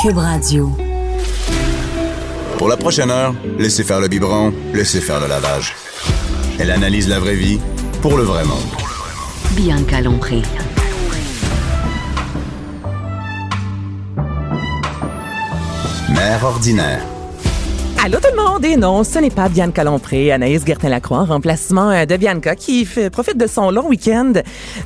Cube Radio. Pour la prochaine heure, laissez faire le biberon, laissez faire le lavage. Elle analyse la vraie vie pour le vrai monde. Bianca Lompré. Mère ordinaire. Allô tout le monde! Et non, ce n'est pas Bianca Lompré, Anaïs Gertin-Lacroix, en remplacement euh, de Bianca qui profite de son long week-end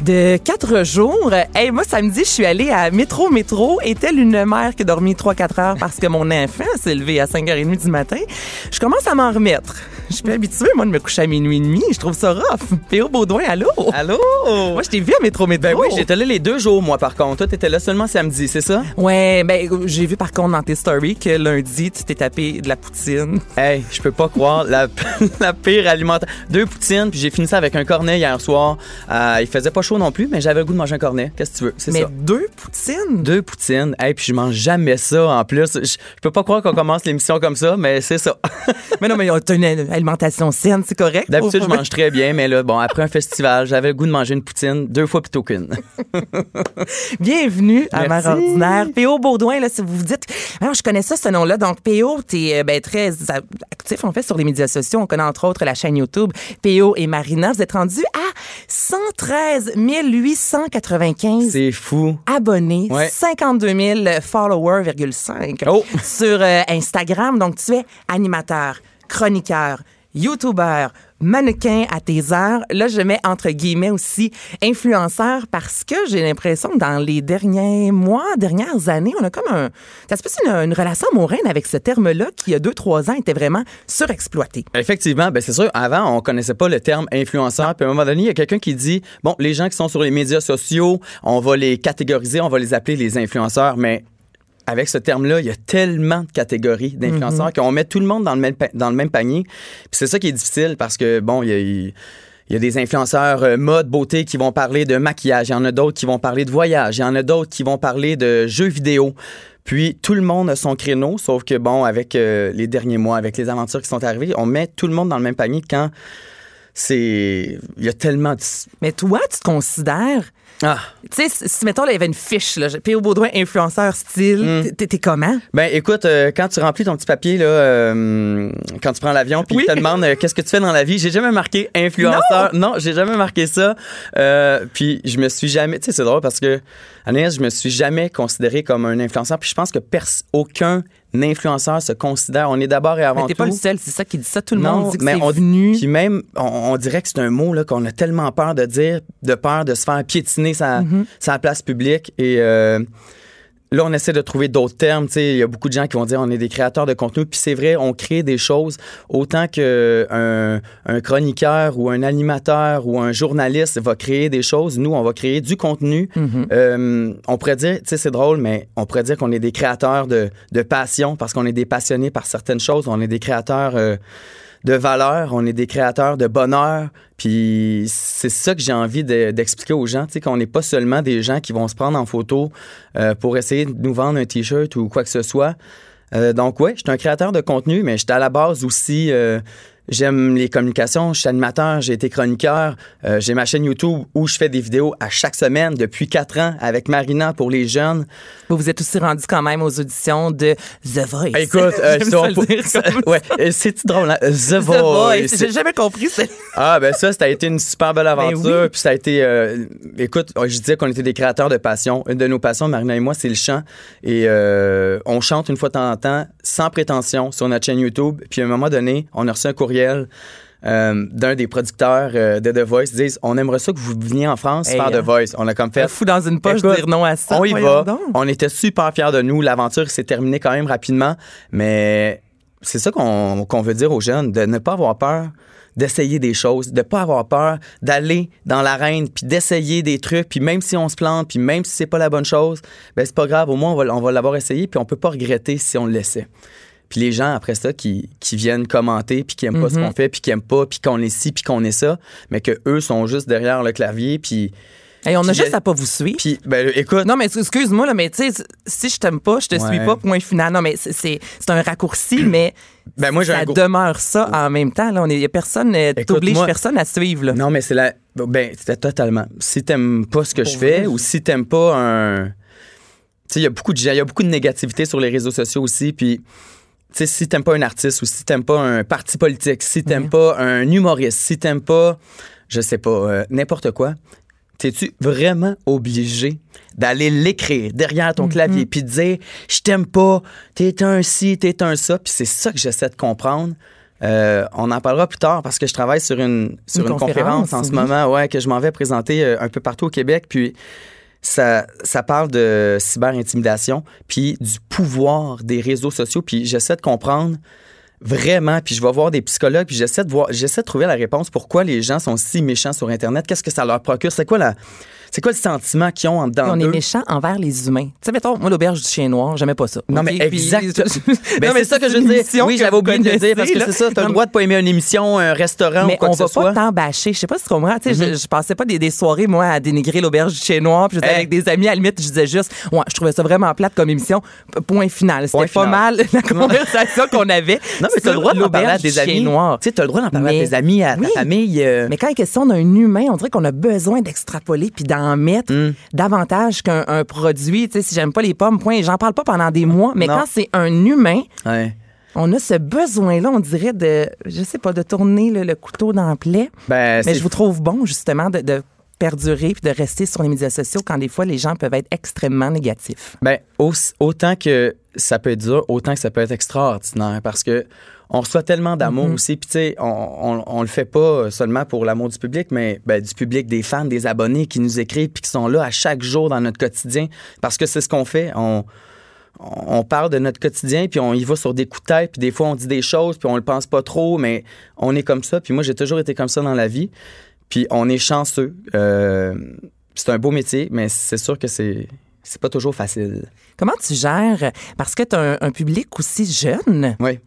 de quatre jours. Et moi, samedi, je suis allée à Métro Métro et telle une mère qui a dormi 3-4 heures parce que mon enfant s'est levé à 5h30 du matin? Je commence à m'en remettre. Je suis habituée, moi, de me coucher à minuit et demi. Je trouve ça rough. Péo Baudouin, allô? Allô? Moi, je t'ai vu à Métro Métro. Ben oui, j'étais là les deux jours, moi, par contre. Toi, t'étais là seulement samedi, c'est ça? Ouais, ben j'ai vu par contre dans tes stories que lundi, tu t'es tapé de la poutine. Hey, je peux pas croire la, la pire alimentation. Deux poutines, puis j'ai fini ça avec un cornet hier soir. Euh, il faisait pas chaud non plus, mais j'avais le goût de manger un cornet. Qu'est-ce que tu veux? C'est Mais ça. deux poutines? Deux poutines. Hey, puis je mange jamais ça en plus. Je, je peux pas croire qu'on commence l'émission comme ça, mais c'est ça. Mais non, mais t'as une alimentation saine, c'est correct? D'habitude, je mange très bien, mais là, bon, après un festival, j'avais le goût de manger une poutine deux fois plutôt qu'une. Bienvenue à Mère. Ordinaire. P.O. Baudouin, là, si vous vous dites, Ah, je connais ça, ce nom-là. Donc, P.O., t'es euh, ben, très actif, en fait, sur les médias sociaux. On connaît entre autres la chaîne YouTube P.O. et Marina. Vous êtes rendus à 113 895 C'est fou. abonnés, Ouais. 52 000 followers, virgule 5 Oh. sur euh, Instagram. Donc, tu es animateur, chroniqueur, youtubeur, mannequin à tes heures. Là, je mets entre guillemets aussi influenceur parce que j'ai l'impression que dans les derniers mois, dernières années, on a comme un... Ça se passe une, une relation amoureuse avec ce terme-là qui, il y a deux, trois ans, était vraiment surexploité? Effectivement, ben c'est sûr. Avant, on connaissait pas le terme influenceur. Puis à un moment donné, il y a quelqu'un qui dit bon, les gens qui sont sur les médias sociaux, on va les catégoriser, on va les appeler les influenceurs. Mais avec ce terme-là, il y a tellement de catégories d'influenceurs qu'on met tout le monde dans le même pa- dans le même panier. Puis c'est ça qui est difficile parce que bon, il y a il- il y a des influenceurs euh, mode, beauté qui vont parler de maquillage. Il y en a d'autres qui vont parler de voyage. Il y en a d'autres qui vont parler de jeux vidéo. Puis tout le monde a son créneau, sauf que bon, avec euh, les derniers mois, avec les aventures qui sont arrivées, on met tout le monde dans le même panier quand c'est. Il y a tellement de. Mais toi, tu te considères... Ah! Tu sais, si, mettons, là, il y avait une fiche, là, P.O. Baudouin, influenceur style, t'es- t'es comment? Ben écoute, euh, quand tu remplis ton petit papier, là, euh, quand tu prends l'avion, puis Oui. te demandent euh, qu'est-ce que tu fais dans la vie, j'ai jamais marqué influenceur. Non, j'ai jamais marqué ça. Puis je me suis jamais. Tu sais, c'est drôle parce que, Anaïs, je me suis jamais considéré comme un influenceur. Puis je pense que aucun influenceur se considère. On est d'abord et avant Mais t'es tout. pas le seul, c'est ça qui dit ça. Tout le Non, monde dit que mais c'est on, venu. Puis même, on, on dirait que c'est un mot là, qu'on a tellement peur de dire, de peur de se faire piétiner sa, Mm-hmm. sa place publique. Et euh, là, on essaie de trouver d'autres termes. Tu sais, Il y a beaucoup de gens qui vont dire on est des créateurs de contenu. Puis c'est vrai, on crée des choses autant qu'un un chroniqueur ou un animateur ou un journaliste va créer des choses. Nous, on va créer du contenu. Mm-hmm. Euh, on pourrait dire, tu sais, c'est drôle, mais on pourrait dire qu'on est des créateurs de, de passion parce qu'on est des passionnés par certaines choses. On est des créateurs euh, de valeur, on est des créateurs de bonheur. Puis c'est ça que j'ai envie de- d'expliquer aux gens, tu sais, qu'on n'est pas seulement des gens qui vont se prendre en photo euh, pour essayer de nous vendre un t-shirt ou quoi que ce soit. Euh, donc ouais, je suis un créateur de contenu, mais j'étais à la base aussi. euh, J'aime les communications, je suis animateur, j'ai été chroniqueur, euh, j'ai ma chaîne YouTube où je fais des vidéos à chaque semaine depuis quatre ans avec Marina pour les jeunes. Vous vous êtes aussi rendu quand même aux auditions de The Voice. Écoute, euh, ça, ça ça- ouais, euh, c'est drôle, hein? The, The Voice. Voice. J'ai jamais compris. c'est- Ah, ben ça, ça a été une super belle aventure. Ben oui. Puis ça a été. euh, écoute, je disais qu'on était des créateurs de passion. Une de nos passions, Marina et moi, c'est le chant. Et on chante une fois de temps en temps, sans prétention, sur notre chaîne YouTube. Puis à un moment donné, on a reçu un courriel. euh, d'un des producteurs euh, de The Voice Ils disent on aimerait ça que vous veniez en France Hey, faire. The Voice on a comme fait Fou dans une poche Écoute, dire non à ça. on y va donc. on était super fiers de nous l'aventure s'est terminée quand même rapidement mais c'est ça qu'on qu'on veut dire aux jeunes de ne pas avoir peur d'essayer des choses, de pas avoir peur, d'aller dans l'arène, puis d'essayer des trucs, puis même si on se plante, puis même si c'est pas la bonne chose, ben c'est pas grave, au moins on va, on va l'avoir essayé, puis on peut pas regretter si on le laissait. Puis les gens, après ça, qui, qui viennent commenter, puis qui aiment pas ce qu'on fait, puis qui aiment pas, puis qu'on est ci, puis qu'on est ça, mais que eux sont juste derrière le clavier, puis... Hey, on a juste à pas vous suivre. Puis, ben, écoute, Non, mais excuse-moi, là, mais tu sais, si je t'aime pas, je te Ouais. suis pas, point final. Non, mais c'est- un raccourci, mais ben moi, j'ai ça demeure ça en même temps. Là, on est, personne, euh, moi- personne à suivre. Là. Non, mais c'est la. Ben, c'était totalement. Si t'aimes pas ce que je fais ou si t'aimes pas un. Tu sais, il y a beaucoup de gens, il y a beaucoup de négativité sur les réseaux sociaux aussi. Puis, sais, si t'aimes pas un artiste ou si t'aimes pas un parti politique, si t'aimes pas un humoriste, si t'aimes pas, je sais pas, euh, n'importe quoi, t'es-tu vraiment obligé d'aller l'écrire derrière ton clavier puis de dire je t'aime pas, t'es un ci, t'es un ça, puis c'est ça que j'essaie de comprendre. Euh, on en parlera plus tard parce que je travaille sur une, sur Une une, conférence, conférence, en ce moment, ouais, que je m'en vais présenter euh, un peu partout au Québec. Puis ça, ça parle de cyber-intimidation, puis du pouvoir des réseaux sociaux. Puis j'essaie de comprendre vraiment, puis je vais voir des psychologues, puis j'essaie de voir, j'essaie de trouver la réponse pourquoi les gens sont si méchants sur Internet. Qu'est-ce que ça leur procure? C'est quoi la, c'est quoi le sentiment qu'ils ont en dedans on est méchant envers les humains. Tu sais, mettons, moi, l'auberge du chien noir, j'aimais pas ça. Non, mais exact. Ben, Non, mais c'est ça que je veux dire. Oui, j'avais oublié de le dire parce que c'est ça. T'as le droit de pas aimer une émission, un restaurant Mais ou quoi on que ce va soit. pas tant bâcher. Je sais pas si tu comprends. Tu sais, je, je passais pas des, des soirées, moi, à dénigrer l'auberge du chien noir. Puis avec des amis, à la limite, je disais juste, ouais, je trouvais ça vraiment plate comme émission. Point final. C'était pas mal la conversation qu'on avait. Non, mais t'as le droit d'en parler à chien amis. Tu sais, t'as le droit d'en parler Mais- à tes amis, à ta famille. euh, Mais quand il est question d'un humain, on dirait qu'on a besoin d'extrapoler puis d'en mettre Mm. davantage qu'un un produit. Tu sais, si j'aime pas les pommes, point. J'en parle pas pendant des mois. Mais Non. quand c'est un humain, ouais. on a ce besoin-là, on dirait de, je sais pas, de tourner le, le couteau dans le plaie. Ben, Mais je vous trouve bon, justement, de, de perdurer puis de rester sur les médias sociaux quand des fois les gens peuvent être extrêmement négatifs. Ben, autant que ça peut être dur, autant que ça peut être extraordinaire parce que on reçoit tellement d'amour Mm-hmm. aussi. Puis, tu sais, on, on, on le fait pas seulement pour l'amour du public, mais ben, du public, des fans, des abonnés qui nous écrivent puis qui sont là à chaque jour dans notre quotidien parce que c'est ce qu'on fait. On, on parle de notre quotidien, puis on y va sur des coups de tête, puis des fois on dit des choses, puis on le pense pas trop, mais on est comme ça. Puis moi, j'ai toujours été comme ça dans la vie. Puis on est chanceux. Euh, c'est un beau métier, mais c'est sûr que c'est c'est pas toujours facile. Comment tu gères, parce que tu as un, un public aussi jeune, Oui.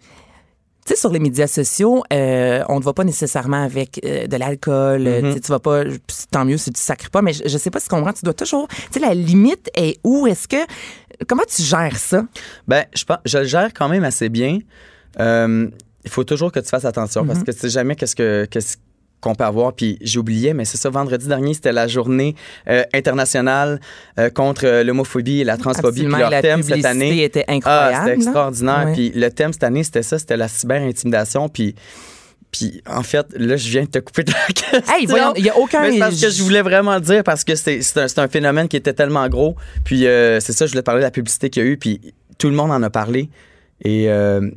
Tu sais, sur les médias sociaux, euh, on ne va pas nécessairement avec euh, de l'alcool. euh, Mhm. tu vas pas, tant mieux si tu sacres pas, mais je, je sais pas si tu comprends. Tu dois toujours. Tu sais, la limite est où? Est-ce que. Comment tu gères ça? Ben, je, je le gère quand même assez bien. Euh, il faut toujours que tu fasses attention parce que tu sais jamais qu'est-ce que qu'est-ce qu'on peut avoir. Puis j'ai oublié, mais c'est ça, vendredi dernier, c'était la journée euh, internationale euh, contre euh, l'homophobie et la transphobie. Puis leur la thème cette année. était Ah, incroyable. c'était extraordinaire. Puis le thème cette année, c'était ça, c'était la cyber-intimidation. Puis, puis en fait, là, je viens de te couper de la question. Hey, voyons, il y a aucun. Mais c'est parce que je voulais vraiment dire parce que c'est un, un phénomène qui était tellement gros. Puis euh, c'est ça, je voulais parler de la publicité qu'il y a eu. Puis tout le monde en a parlé. Et euh,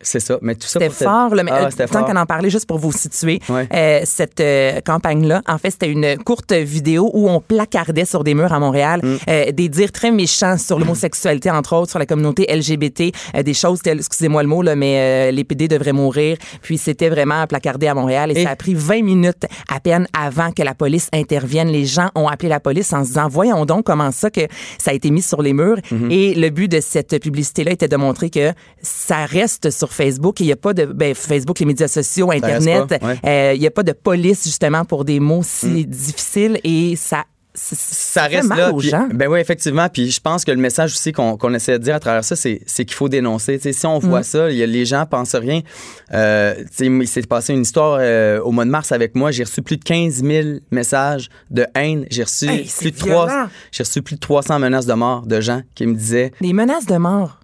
c'est ça. Mais tout ça C'était fort, là, mais Ah, euh, tant qu'on en parlait, juste pour vous situer, Ouais. euh, cette euh, campagne-là, en fait, c'était une courte vidéo où on placardait sur des murs à Montréal Mm. euh, des dires très méchants sur l'homosexualité, entre autres, sur la communauté LGBT, euh, des choses telles, excusez-moi le mot, là, mais euh, les PD devraient mourir. Puis c'était vraiment placardé à Montréal et, Et- ça a pris 20 minutes à peine avant que la police intervienne. Les gens ont appelé la police en se disant, voyons donc comment ça que ça a été mis sur les murs. Mm-hmm. Et le but de cette publicité-là était de montrer que ça reste sur Facebook et il n'y a pas de ben, Facebook, les médias sociaux, Internet. ouais. Mm. euh, Il n'y a pas de police justement pour des mots si difficiles et ça. Ça, reste mal là. aux puis- gens. ben oui, effectivement. Puis je pense que le message aussi qu'on essaie de dire à travers ça, c'est qu'il faut dénoncer. Si on Mm. voit ça, y a- les gens pensent rien. Euh, il s'est passé une histoire euh, au mois de mars avec moi. J'ai reçu plus de 15 000 messages de haine. J'ai reçu, Hey, plus de reçu plus de 300 menaces de mort de gens qui me disaient, Des menaces de mort.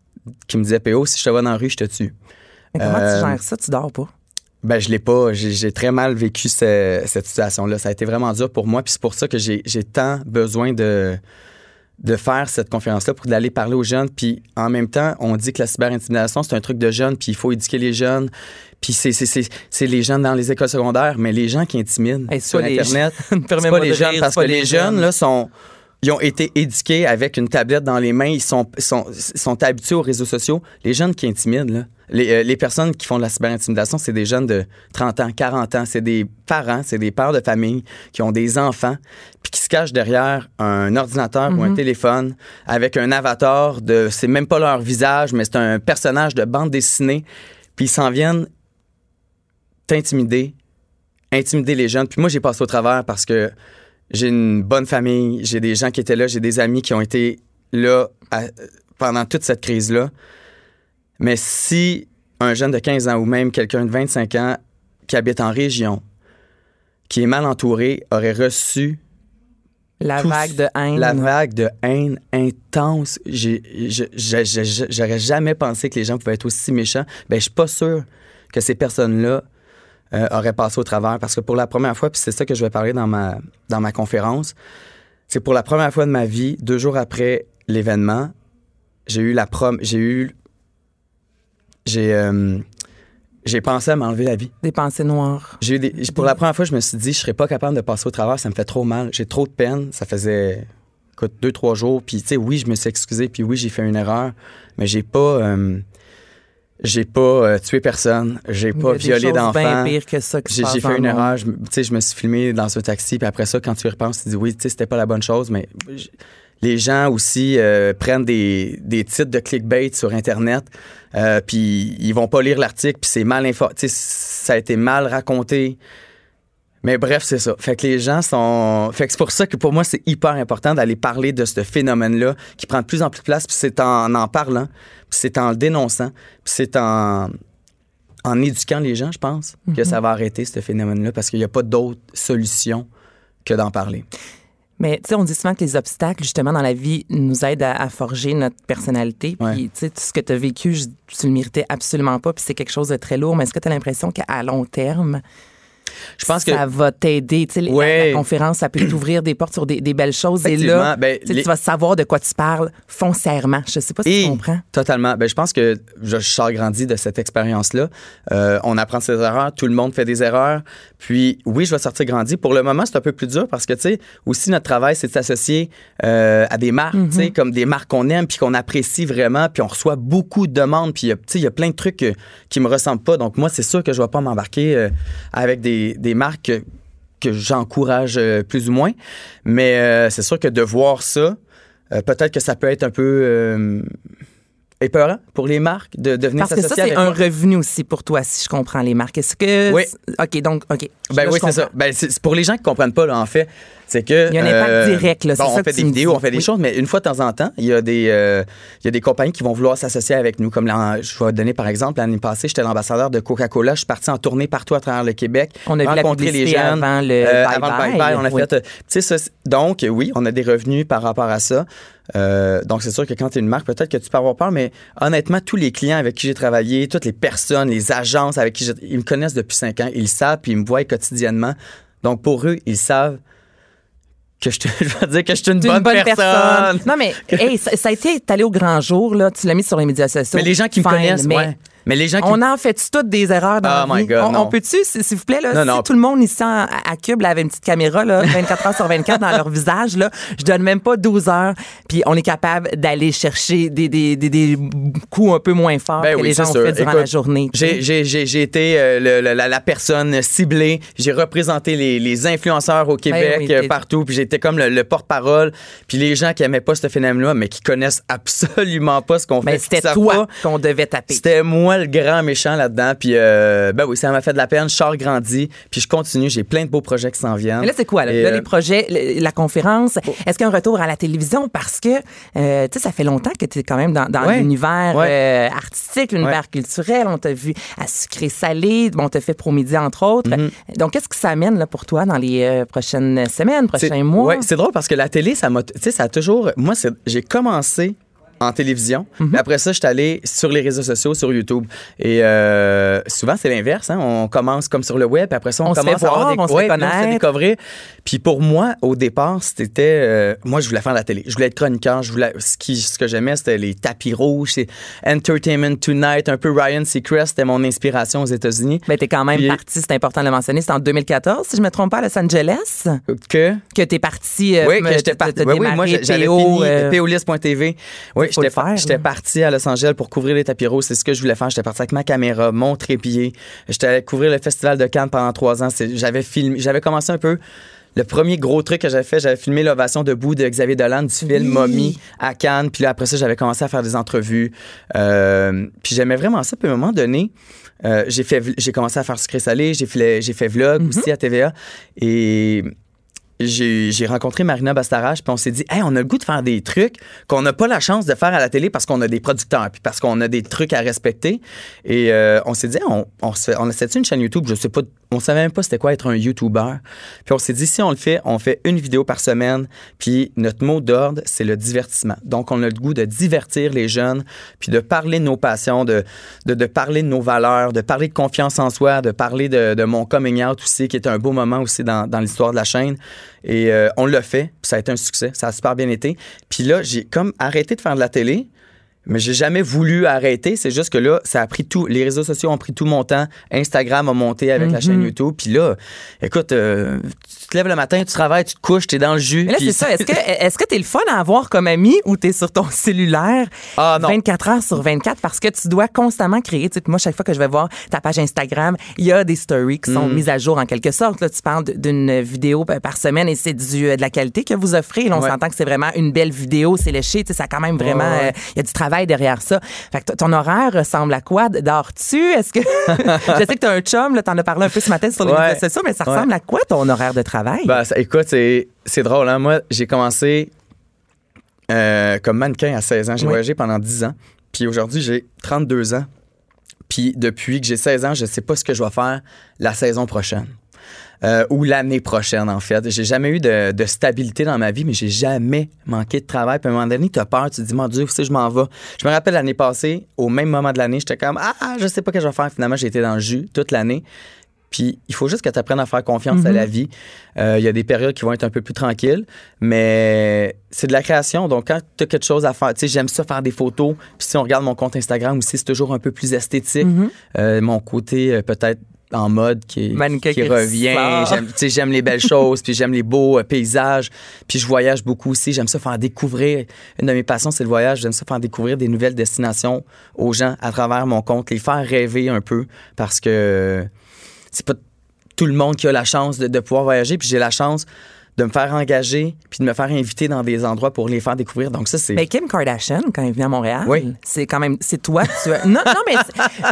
qui me disaient, PO, si je te vois dans la rue, je te tue. Mais comment Euh, tu gères ça? Tu dors pas? Ben, je l'ai pas. J'ai très mal vécu ce- cette situation-là. Ça a été vraiment dur pour moi. Puis c'est pour ça que j'ai tant besoin de, de faire cette conférence-là pour d'aller parler aux jeunes. Puis en même temps, on dit que la cyber-intimidation, c'est un truc de jeunes, puis il faut éduquer les jeunes. Puis c'est- les jeunes dans les écoles secondaires, mais les gens qui intimident Hey, sur Internet, c'est pas les jeunes parce que les jeunes, jeunes. là, sont... Ils ont été éduqués avec une tablette dans les mains, ils sont, sont, sont habitués aux réseaux sociaux. Les jeunes qui intimident, là, Les, euh, les personnes qui font de la cyberintimidation, c'est des jeunes de 30 ans, 40 ans. C'est des parents, c'est des pères de famille qui ont des enfants, puis qui se cachent derrière un ordinateur ou un téléphone avec un avatar de. C'est même pas leur visage, mais c'est un personnage de bande dessinée. Puis ils s'en viennent t'intimider, intimider les jeunes. Puis moi, j'ai passé au travers parce que j'ai une bonne famille, j'ai des gens qui étaient là, j'ai des amis qui ont été là à- pendant toute cette crise-là. Mais si un jeune de 15 ans ou même quelqu'un de 25 ans qui habite en région, qui est mal entouré, aurait reçu La tout- vague de haine. la vague de haine intense, j'aurais jamais pensé que les gens pouvaient être aussi méchants. Ben, je suis pas sûr que ces personnes-là euh, auraient passé au travers parce que pour la première fois, puis c'est ça que je vais parler dans ma, dans ma conférence, c'est pour la première fois de ma vie, deux jours après l'événement, j'ai eu la prom, j'ai eu, j'ai, euh, j'ai pensé à m'enlever la vie. Des pensées noires. J'ai des- pour la première fois, je me suis dit, je serais pas capable de passer au travers, ça me fait trop mal. J'ai trop de peine. Ça faisait écoute, deux, trois jours. Puis, tu sais, oui, je me suis excusé, puis oui, j'ai fait une erreur, mais j'ai pas. euh, j'ai pas euh, tué personne, j'ai pas violé pire que ça J'ai fait une monde. erreur. Tu sais, je me suis filmé dans un taxi, puis après ça, quand tu y repenses, tu te dis oui, tu sais, c'était pas la bonne chose, mais les gens aussi euh, prennent des, des titres de clickbait sur Internet, euh, puis ils vont pas lire l'article, puis c'est mal info, tu sais, ça a été mal raconté. Mais bref, c'est ça. Fait que les gens sont. Fait que c'est pour ça que pour moi, c'est hyper important d'aller parler de ce phénomène-là qui prend de plus en plus de place, puis c'est en en parlant, puis c'est en le dénonçant, puis c'est en en éduquant les gens, je pense, que ça va arrêter ce phénomène-là parce qu'il n'y a pas d'autre solution que d'en parler. Mais tu sais, on dit souvent que les obstacles, justement, dans la vie, nous aident à, à forger notre personnalité. Ouais. Puis, tu sais, tout ce que tu as vécu, je- tu le méritais absolument pas. Puis c'est quelque chose de très lourd. Mais est-ce que tu as l'impression qu'à long terme, Je pense que. ça va t'aider? La- Ouais. la, conférence, ça peut t'ouvrir des portes sur des, des belles choses. Et là, ben, tu sais, les- tu vas savoir de quoi tu parles foncièrement. Je sais pas si Et- tu comprends. Totalement. Ben, je pense que je, je sors grandi de cette expérience-là. Euh, on apprend ses erreurs, tout le monde fait des erreurs. Puis oui, je vais sortir grandi. Pour le moment, c'est un peu plus dur parce que, tu sais, aussi notre travail, c'est de s'associer euh, à des marques, tu sais, comme des marques qu'on aime puis qu'on apprécie vraiment. Puis on reçoit beaucoup de demandes. Puis, il y a- tu sais, il y a plein de trucs euh, qui me ressemblent pas. Donc moi, c'est sûr que je vais pas m'embarquer euh, avec des, des marques que, que j'encourage euh, plus ou moins. Mais euh, c'est sûr que de voir ça, euh, peut-être que ça peut être un peu épeurant pour les marques de, de venir Parce que ça, c'est un revenu aussi pour toi, si je comprends les marques. Est-ce que. Oui. OK, donc, OK. Ben Là, oui, c'est ça. Ben, pour les gens qui comprennent pas, là, en fait, c'est que. euh, Il y a un impact direct, là, bon, on fait des vidéos, on fait des Oui. choses, mais une fois de temps en temps, il y a des, euh, il y a des compagnies qui vont vouloir s'associer avec nous. Comme l'an- je vais donner par exemple, l'année passée, j'étais l'ambassadeur de Coca-Cola. Je suis parti en tournée partout à travers le Québec. On a rencontrer les jeunes. avant le euh, bye-bye. avant le bye-bye, on a Oui. fait. euh, tu sais, ça, donc, oui, on a des revenus par rapport à ça. Euh, donc, c'est sûr que quand tu es une marque, peut-être que tu peux avoir peur, mais honnêtement, tous les clients avec qui j'ai travaillé, toutes les personnes, les agences avec qui j'ai- ils me connaissent depuis cinq ans, ils le savent, puis ils me voient quotidiennement. Donc, pour eux, ils savent que je, te, je vais dire que je suis une, T'es bonne, personne. Non, mais hey, ça, ça a été allé au grand jour, là. Tu l'as mis sur les médias sociaux. Mais les gens qui me Fine, connaissent, mais ouais. Mais les gens qui On en fait toutes des erreurs dans Oh la vie? God, on, peut-tu, s'il vous plaît, là, Non, si non. tout le monde ici en- à, Cube là, avait une petite caméra là, 24 heures sur 24 dans leur visage, là, je donne même pas 12 heures, puis on est capable d'aller chercher des, des, des, des coups un peu moins forts Ben que oui, les gens ont sûr. fait durant Écoute, la journée. J'ai, été euh, le- le- la, la personne ciblée. J'ai représenté les, les influenceurs au Québec, Ben oui, euh, partout. Puis j'étais comme le, le porte-parole. Puis les gens qui aimaient pas ce phénomène-là, mais qui connaissent absolument pas ce qu'on fait. Mais qui c'était toi qu'on devait taper. C'était moi le grand méchant là-dedans. Puis euh, ben oui, ça m'a fait de la peine. Je sors grandi. Puis je continue. J'ai plein de beaux projets qui s'en viennent. Mais là, c'est quoi, là? Euh, les projets, le- la conférence? Est-ce qu'il y a un retour à la télévision? Parce que, euh, tu sais, ça fait longtemps que tu es quand même dans, dans Ouais. l'univers Ouais. euh, artistique, l'univers culturel. On t'a vu à sucré-salé. Bon, on t'a fait Promidi, entre autres. Donc, qu'est-ce que ça amène là, pour toi dans les prochaines semaines, prochains mois? Ouais, c'est drôle parce que la télé, ça m'a. Tu sais, ça a toujours. Moi, j'ai commencé en télévision. Mhm. mais après ça, je suis allé sur les réseaux sociaux, sur YouTube. Et euh, souvent, c'est l'inverse. hein. On commence comme sur le web, puis après ça, on, On se commence à avoir voir, des on se ouais, là, connaître. découvrir. Puis pour moi, au départ, c'était. euh, moi, je voulais faire la télé. Je voulais être chroniqueur. Je voulais, ce, qui, ce que j'aimais, c'était les tapis rouges, c'est Entertainment Tonight, un peu Ryan Seacrest. C'était mon inspiration aux États-Unis. Ben, t'es quand même Puis- parti, c'est important de le mentionner, c'est en 2014, si je me trompe pas, à Los Angeles, Que? que t'es parti. euh, Oui, que j'étais parti. Oui, oui, moi, PO, fini euh. Oui, j'étais par- parti à Los Angeles pour couvrir les tapis roses. C'est ce que je voulais faire. J'étais parti avec ma caméra, mon trépied. J'étais allé couvrir le festival de Cannes pendant trois ans. J'avais filmé, j'avais commencé un peu. Le premier gros truc que j'avais fait, j'avais filmé l'ovation debout de Xavier Dolan du film Oui. Mommy à Cannes. Puis là, après ça, j'avais commencé à faire des entrevues. Euh, puis j'aimais vraiment ça. Puis à un moment donné, euh, j'ai fait, j'ai commencé à faire sucré salé. J'ai fait, j'ai fait vlog Mhm. aussi à TVA. Et j'ai rencontré Marina Bastarache, puis on s'est dit, hey, on a le goût de faire des trucs qu'on n'a pas la chance de faire à la télé parce qu'on a des producteurs, puis parce qu'on a des trucs à respecter. Et euh, on s'est dit, on, on, on essaie une chaîne YouTube, je sais pas, on savait même pas c'était quoi être un YouTuber. Puis on s'est dit, si on le fait, on fait une vidéo par semaine, puis notre mot d'ordre, c'est le divertissement. Donc, on a le goût de divertir les jeunes, puis de parler de nos passions, de, parler de nos valeurs, de parler de confiance en soi, de parler de, mon coming out aussi, qui est un beau moment aussi dans, dans l'histoire de la chaîne. Et euh, on l'a fait, puis ça a été un succès, ça a super bien été. Puis là, j'ai comme arrêté de faire de la télé, mais j'ai jamais voulu arrêter. C'est juste que là, ça a pris tout. Les réseaux sociaux ont pris tout mon temps. Instagram a monté avec la chaîne YouTube. Puis là, écoute, euh, tu te lèves le matin, tu travailles, tu te couches, t'es dans le jus. Mais là, c'est ça. Est-ce que est-ce que t'es le fun à avoir comme ami ou t'es sur ton cellulaire Ah, non. 24 heures sur 24 parce que tu dois constamment créer? Tu sais, moi, chaque fois que je vais voir ta page Instagram, il y a des stories qui Mm. sont mises à jour en quelque sorte. Là, tu parles d'une vidéo par semaine et c'est du, euh, de la qualité que vous offrez. Là, on Ouais. s'entend que c'est vraiment une belle vidéo, c'est léché. Tu sais, ça a quand même vraiment... Ouais. euh, Il y a du travail derrière ça. Fait que ton horaire ressemble à quoi? Dors-tu? Est-ce que... je sais que t'as un chum, là, t'en as parlé un peu ce matin sur les Ouais. réseaux sociaux, mais ça ressemble à quoi ton horaire de travail? Ben, ça- écoute, c'est, c'est drôle. Hein? Moi, j'ai commencé euh, comme mannequin à 16 ans. J'ai Oui. voyagé pendant 10 ans. Puis aujourd'hui, j'ai 32 ans. Puis depuis que j'ai 16 ans, je sais pas ce que je vais faire la saison prochaine. Euh, ou l'année prochaine, en fait. J'ai jamais eu de, de stabilité dans ma vie, mais j'ai jamais manqué de travail. Puis à un moment donné, tu as peur, tu te dis, mon Dieu, où c'est je m'en vais? Je me rappelle l'année passée, au même moment de l'année, j'étais comme, ah, je sais pas ce que je vais faire. Finalement, j'ai été dans le jus toute l'année. Puis il faut juste que tu apprennes à faire confiance à la vie. Euh, Il y a des périodes qui vont être un peu plus tranquilles, mais c'est de la création. Donc quand tu as quelque chose à faire, tu sais, j'aime ça faire des photos. Puis si on regarde mon compte Instagram aussi, c'est toujours un peu plus esthétique. Euh, mon côté euh, peut-être en mode qui, qui qui revient. J'aime, tu sais, j'aime les belles choses, puis j'aime les beaux euh, paysages. Puis je voyage beaucoup aussi. J'aime ça faire découvrir. Une de mes passions, c'est le voyage. J'aime ça faire découvrir des nouvelles destinations aux gens à travers mon compte, les faire rêver un peu parce que c'est pas tout le monde qui a la chance de, de pouvoir voyager. Puis j'ai la chance de me faire engager puis de me faire inviter dans des endroits pour les faire découvrir. Donc ça, c'est... Mais Kim Kardashian, quand elle vient à Montréal, Oui. c'est quand même, c'est toi. Tu as- non, non, mais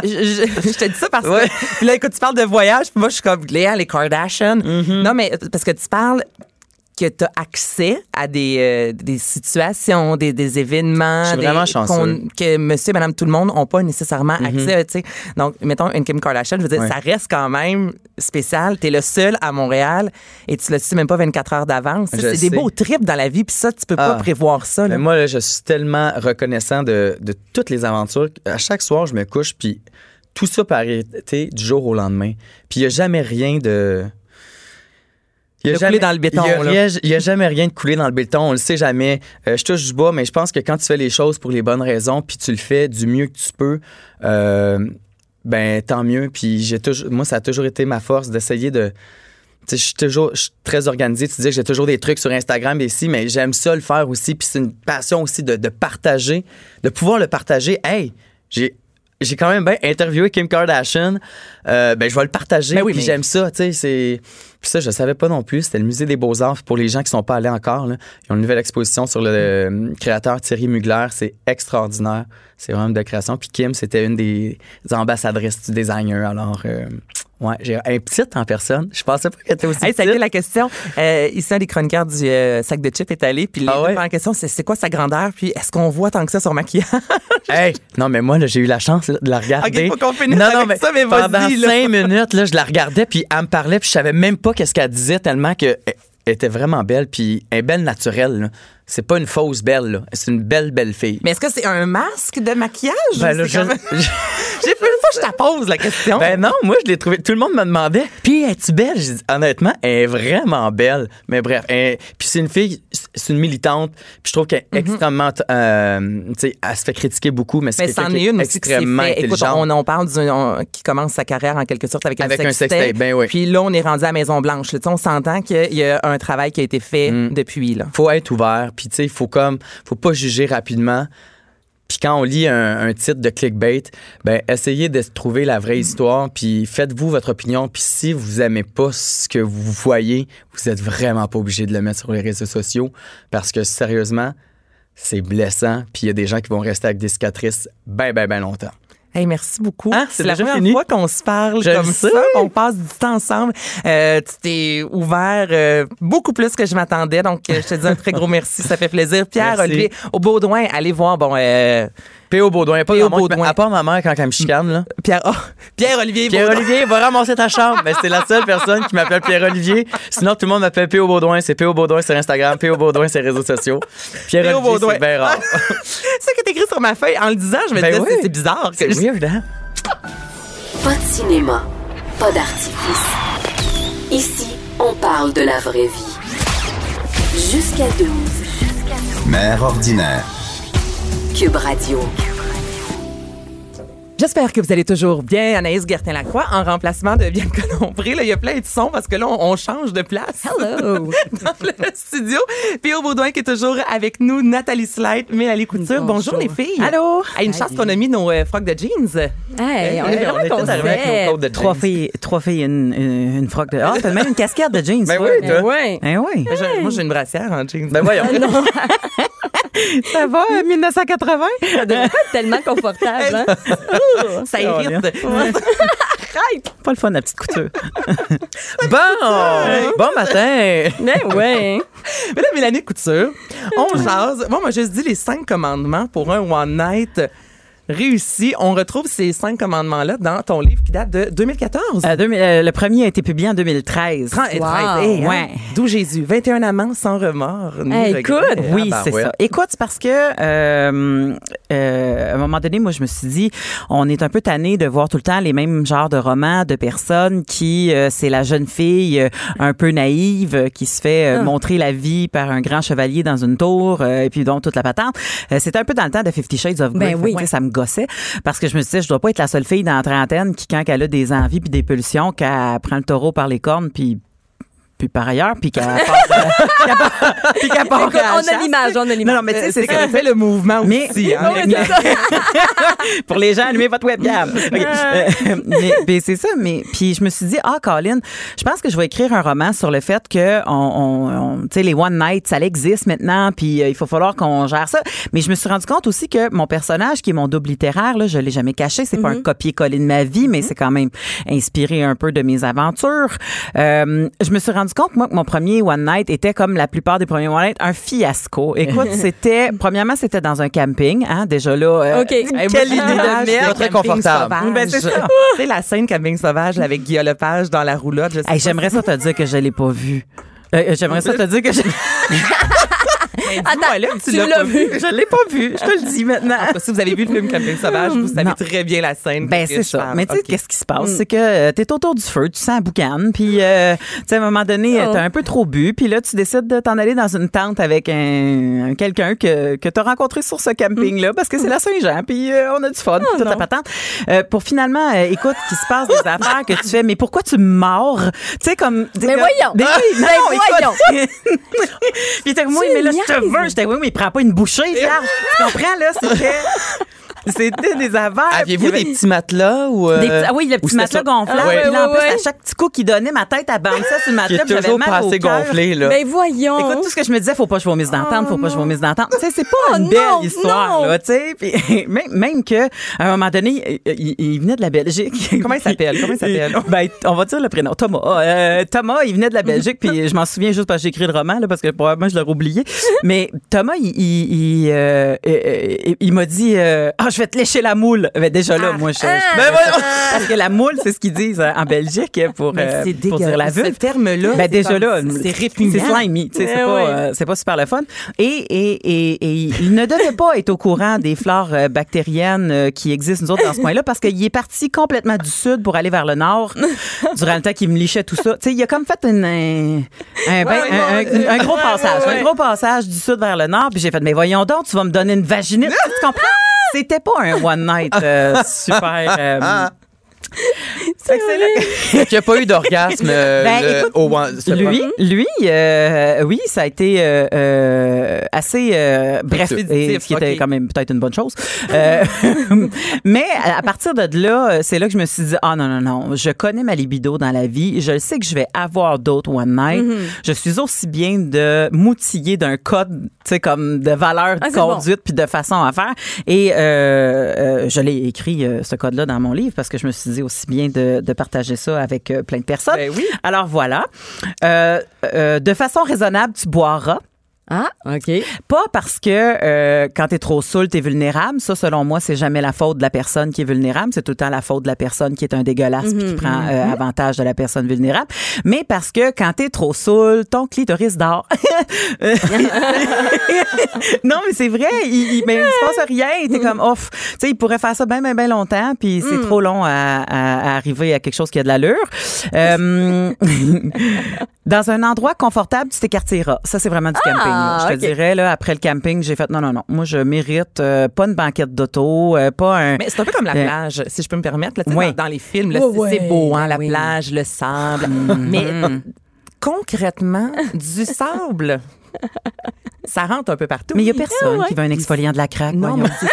je, je- je te dis ça parce que puis là, écoute, tu parles de voyage, puis moi, je suis comme Léa, les Kardashian. Mm-hmm. Non, mais parce que tu parles que tu as accès à des, euh, des situations, des, des événements. Des- Que monsieur et madame tout le monde n'ont pas nécessairement accès, tu sais. Donc, mettons, une Kim Kardashian, je veux dire, Ouais. ça reste quand même spécial. Tu es le seul à Montréal et tu le sais même pas 24 heures d'avance. C'est des beaux trips dans la vie, puis ça, tu peux pas Ah. prévoir ça. là. Mais moi, là, je suis tellement reconnaissant de, de toutes les aventures. À chaque soir, je me couche, puis tout ça peut arrêter du jour au lendemain. Puis il n'y a jamais rien de. Il y a jamais- couler dans le béton, Il y a jamais rien de couler dans le béton. On le sait jamais. Euh, je touche du bois, mais je pense que quand tu fais les choses pour les bonnes raisons, puis tu le fais du mieux que tu peux, euh, ben tant mieux. Puis j'ai toujours, moi, ça a toujours été ma force d'essayer de. Je suis toujours je suis très organisé. Tu disais que j'ai toujours des trucs sur Instagram et ici, mais j'aime ça le faire aussi. Puis c'est une passion aussi de, de partager, de pouvoir le partager. Hey, j'ai j'ai quand même bien interviewé Kim Kardashian. Euh, ben je vais le partager. Ben oui, mais- j'aime ça. Tu sais, c'est puis ça je savais pas non plus. C'était le musée des Beaux Arts pour les gens qui sont pas allés encore. Là. Ils ont une nouvelle exposition sur le euh, créateur Thierry Mugler. C'est extraordinaire. C'est vraiment de création. Puis Kim, c'était une des ambassadrices du designer. Alors euh, ouais, j'ai un petit en personne. Je pensais pas qu'elle était aussi Hey, ça a été la question. Euh, ici, un des chroniqueurs du euh, sac de chips est allé. Puis Ah ouais? questions, c'est c'est quoi sa grandeur? Puis est-ce qu'on voit tant que ça sur maquillage? Hey, non, mais moi, là, j'ai eu la chance là, de la regarder. Ok, faut qu'on finisse non, non, mais ça, mais pendant cinq minutes, là, je la regardais, puis elle me parlait, puis je savais même pas qu'est-ce qu'elle disait tellement que elle était vraiment belle, puis belle naturelle. C'est pas une fausse belle, là. C'est une belle, belle fille. Mais est-ce que c'est un masque de maquillage? Ben, là, je- même- J'ai fait une fois, je te pose la question. Ben non, moi je l'ai trouvé. Tout le monde me demandait. Puis es-tu belle J'ai dit, honnêtement, elle est vraiment belle. Mais bref, elle- puis c'est une fille, c'est une militante. Puis je trouve qu'elle est extrêmement, euh, tu sais, elle se fait critiquer beaucoup, mais c'est Mhm. mais c'en est qui une aussi qui s'est extrêmement fait. Écoute, on, on parle d'une on- qui commence sa carrière en quelque sorte avec, Avec un un sextape. ben oui. Puis là, on est rendu à Maison Blanche. là. Tu sais, On s'entend qu'il y a un travail qui a été fait Mm. depuis là. faut être ouvert puis tu sais il faut faut pas juger rapidement Puis quand on lit un, titre de clickbait, ben essayez de trouver la vraie histoire, puis faites-vous votre opinion. Puis si vous aimez pas ce que vous voyez, vous êtes vraiment pas obligé de le mettre sur les réseaux sociaux, parce que sérieusement, c'est blessant. Puis il y a des gens qui vont rester avec des cicatrices bien, bien, bien longtemps. Hey, merci beaucoup. Ah, c'est la première fini? fois qu'on se parle Je comme ça. On passe du temps ensemble. Euh, tu t'es ouvert euh, beaucoup plus que je m'attendais. Donc, euh, je te dis un très gros merci. Ça fait plaisir. Pierre, Merci. Olivier, au Baudouin, allez voir. Bon, euh, P.O. Baudouin, pas P.O. Baudouin. à part ma mère quand elle me chicane, là. Pierre, oh, Pierre Olivier. Baudouin. Pierre-Olivier, va ramasser ta chambre. Ben, c'est la seule personne qui m'appelle Pierre-Olivier. Sinon, tout le monde m'appelle P.O. Baudouin. C'est P.O. Baudouin sur Instagram, P.O. Baudouin sur les réseaux sociaux. Pierre-Olivier, Baudouin. c'est bien rare. C'est ça qui est écrit sur ma feuille. En le disant, je me Ben disais, oui. c'est- bizarre. que C'est je- weird, hein? Pas de cinéma, pas d'artifice. Ici, on parle de la vraie vie. Jusqu'à 12. Mère ordinaire. Cube Radio. J'espère que vous allez toujours bien. Anaïs Gertin-Lacroix en remplacement de Bianca Lompré. Là, il y a plein de sons parce que là, on, on change de place. Hello. Dans le studio. Puis au Baudouin qui est toujours avec nous. Nathalie Slide, Mélanie Couture. Bonjour, les filles. Allô? Hey, une chance qu'on a mis nos euh, frocs de jeans. Hey, on est on était vraiment arrivés avec nos de Trois jeans. filles, trois filles, une, une, une froc de. Ah, t'as même une casquette de jeans. Ben toi. oui, toi. Ouais. Ben oui. Je- moi, j'ai une brassière en jeans. Ben voyons. Ça va, euh, 1980? Ça devrait pas être tellement confortable. Hein? ça irrite. Arrête. Pas le fun, la petite couture. Bon! Bon matin! Mais ouais. Mais là, Mélanie Couture, on jase. Moi, moi, je dis les cinq commandements pour un one night réussi. On retrouve ces cinq commandements-là dans ton livre qui date de 2014. Euh, 2000, euh, le premier a été publié en 2013. 30 et Wow. 13. Hey, hein? D'où Jésus. 21 amants sans remords. Hey, regret. écoute. Oui, Ah, ben c'est ouais. ça. Écoute, parce que euh, euh, à un moment donné, moi, je me suis dit, on est un peu tanné de voir tout le temps les mêmes genres de romans de personnes qui, euh, c'est la jeune fille euh, un peu naïve euh, qui se fait euh, montrer la vie par un grand chevalier dans une tour euh, et puis donc toute la patente. Euh, C'était un peu dans le temps de Fifty Shades of Grey. Ben oui. Ça me gossait parce que je me disais, je dois pas être la seule fille dans la trentaine qui, quand elle a des envies puis des pulsions, qu'elle prend le taureau par les cornes puis puis par ailleurs, puis qu'elle puis qu'elle part Écoute, à la on a chasse. l'image, on a l'image. Non, non, mais tu sais, c'est C'est ça. fait le mouvement Mais- aussi. hein. Ouais, c'est ça. Pour les gens, allumez votre webcam. OK. Euh, mais, mais c'est ça. Mais puis je me suis dit, ah, Colin, je pense que je vais écrire un roman sur le fait que on, on, on- tu sais, les one night, ça existe maintenant, puis euh, il faut falloir qu'on gère ça. Mais je me suis rendu compte aussi que mon personnage, qui est mon double littéraire, là, je l'ai jamais caché, c'est pas un copier-coller de ma vie, mais c'est quand même inspiré un peu de mes aventures. Euh, je me suis rendu compte, moi, que mon premier one night était comme la plupart des premiers one night, un fiasco. Écoute, c'était premièrement, c'était dans un camping, hein, déjà là. euh, OK. Hey, moi, Quelle idée de merde. de Très camping confortable. sauvage. Ben, c'est ça. Tu sais, la scène camping sauvage là, avec Guillaume Lepage dans la roulotte. je Hey, J'aimerais ça te dire que je l'ai pas vu. Euh, J'aimerais ça te dire que je, Attends, là, tu tu l'as vu. je l'ai pas vu. Je te le dis maintenant. si- Si vous avez vu le film Camping sauvage, vous savez Non. très bien la scène. Ben c'est ça. Mais tu sais qu'est-ce qui se passe, c'est que euh, t'es autour du feu, tu sens la boucane, puis euh, tu sais à un moment donné Oh. t'as un peu trop bu, puis là tu décides de t'en aller dans une tente avec un, un- quelqu'un que que t'as rencontré sur ce camping là, parce que c'est la Saint-Jean, puis euh, on a du fun, puis toute la patente. Pour finalement, écoute, qu'il se passe des affaires que tu fais, mais pourquoi tu mords? Tu sais comme. Mais voyons. Mais oui, non, Mais écoute. puis t'es comme oui, Tu mais là je te niaises. veux, j'étais oui, mais prends pas une bouchée, vierge. tu comprends là, c'était. C'était des affaires. Aviez-vous des petits matelas ou. euh, des petits- ah oui, le petit matelas ça? gonflable. Ah ouais, Puis là, en ouais, plus, ouais. à chaque petit coup qu'il donnait, ma tête, bounçait sur le matelas. j'avais toujours mal pas au gonflé, là. Ben voyons. Écoute, tout ce que je me disais, faut pas que je vomisse tente, faut pas que je vomisse tente. Tu sais, c'est pas Oh une belle non, histoire, non. là, tu sais. Puis même, même que, à un moment donné, il, venait de la Belgique. Comment il s'appelle? Comment il s'appelle? Ben, on va dire le prénom. Thomas. Euh, Thomas, il venait de la Belgique, puis je m'en souviens juste parce que j'ai écrit le roman, là, parce que probablement je l'aurais oublié. Mais Thomas, il, il, il, euh, euh, il m'a dit, euh, ah, je vais te lécher la moule. Ben, déjà là, moi, je, je- Ah. parce que la moule, c'est ce qu'ils disent euh, en Belgique pour, Mais euh, pour dire la dégueulasse. Ce vulve. terme-là, Ben déjà là, c'est répugnant. C'est slimy, c'est pas, oui. euh, c'est pas super le fun. Et, et, et, et il ne devait pas être au courant des flores euh, bactériennes euh, qui existent nous autres dans ce coin-là parce qu'il est parti complètement du sud pour aller vers le nord durant le temps qu'il me lichait tout ça. Tu sais, il a comme fait une, un, un, Ouais, un- ouais, un- un gros ouais, passage, un gros passage du sud vers le nord. Puis j'ai fait, mais voyons donc, tu vas me donner une vaginite, tu comprends? C'était pas un one night euh, super. euh, qu'il n'y a pas eu d'orgasme euh, Ben, écoute, au Lui, lui, euh, oui, ça a été euh, euh, assez euh, bref, et, ce qui était quand même peut-être une bonne chose. Euh, mais à partir de là, c'est là que je me suis dit, ah non non non, je connais ma libido dans la vie, je sais que je vais avoir d'autres one night. Je suis aussi bien de m'outiller d'un code, tu sais comme de valeur de Ah, bon. conduite puis de façon à faire. Et euh, euh, je l'ai écrit euh, ce code-là dans mon livre parce que je me suis dit aussi bien de, de partager ça avec euh, plein de personnes. Ben oui. Alors voilà. Euh, euh, de façon raisonnable, tu boiras. Ah, OK. Pas parce que euh, quand t'es trop saoul, t'es vulnérable. Ça, selon moi, c'est jamais la faute de la personne qui est vulnérable. C'est tout le temps la faute de la personne qui est un dégueulasse puis qui prend euh, avantage de la personne vulnérable. Mais parce que quand t'es trop saoul, ton clitoris dort. non, mais c'est vrai. Il, il, mais il se passe rien. T'es comme, off. Tu sais, il pourrait faire ça bien, bien, bien longtemps, puis c'est trop long à, à- à arriver à quelque chose qui a de l'allure. Euh, dans un endroit confortable, tu t'écartilleras. Ça, c'est vraiment du camping. Là. Je te dirais, là, après le camping, j'ai fait non, non, non. Moi, je mérite euh, pas une banquette d'auto, euh, pas un. Mais c'est un peu comme la Euh, plage, si je peux me permettre. Là, Oui. dans, dans les films, là, c'est beau, hein, la oui. plage, le sable. Mais euh, concrètement, du sable, ça rentre un peu partout. Mais il y a personne qui veut un exfoliant de la craque. Non, voyons. mais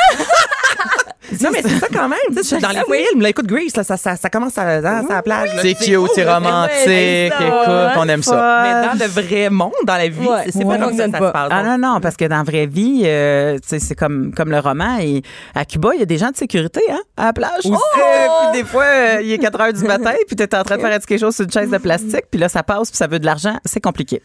Non, mais c'est ça quand même. Tu sais, dans les films, là, écoute, Grease, là, ça, ça, ça commence à, la plage. là. C'est cute, c'est romantique, écoute, on aime ça. Mais dans le vrai monde, dans la vie, Ouais, c'est pas comme ça que ça se passe. Ah non, non, parce que dans la vraie vie, euh, tu sais, c'est comme, comme le roman. Et à Cuba, il y a des gens de sécurité hein, à la plage. Euh, puis des fois, euh, il est 4 heures du matin, puis tu es en train de faire quelque chose sur une chaise de plastique, puis là, ça passe, puis ça veut de l'argent. C'est compliqué.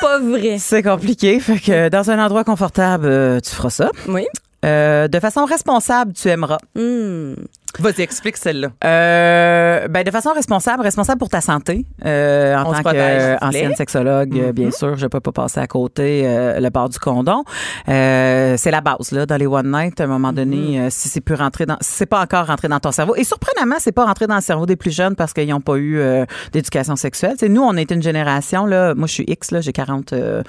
Pas vrai. C'est compliqué. Fait que dans un endroit confortable, euh, tu feras ça. Oui. Euh, de façon responsable, tu aimeras. Hmm. Vas-y, explique celle-là. Euh, ben de façon responsable, responsable pour ta santé. Euh, en On tant qu'ancienne vous sexologue, euh, bien sûr, je peux pas passer à côté euh, le bord du condom. Euh, c'est la base là dans les one night. À un moment donné, euh, si c'est plus rentré dans, si c'est pas encore rentré dans ton cerveau. Et surprenamment, c'est pas rentré dans le cerveau des plus jeunes parce qu'ils n'ont pas eu euh, d'éducation sexuelle. Tu sais, nous, on est une génération là. Moi, je suis X là, j'ai 42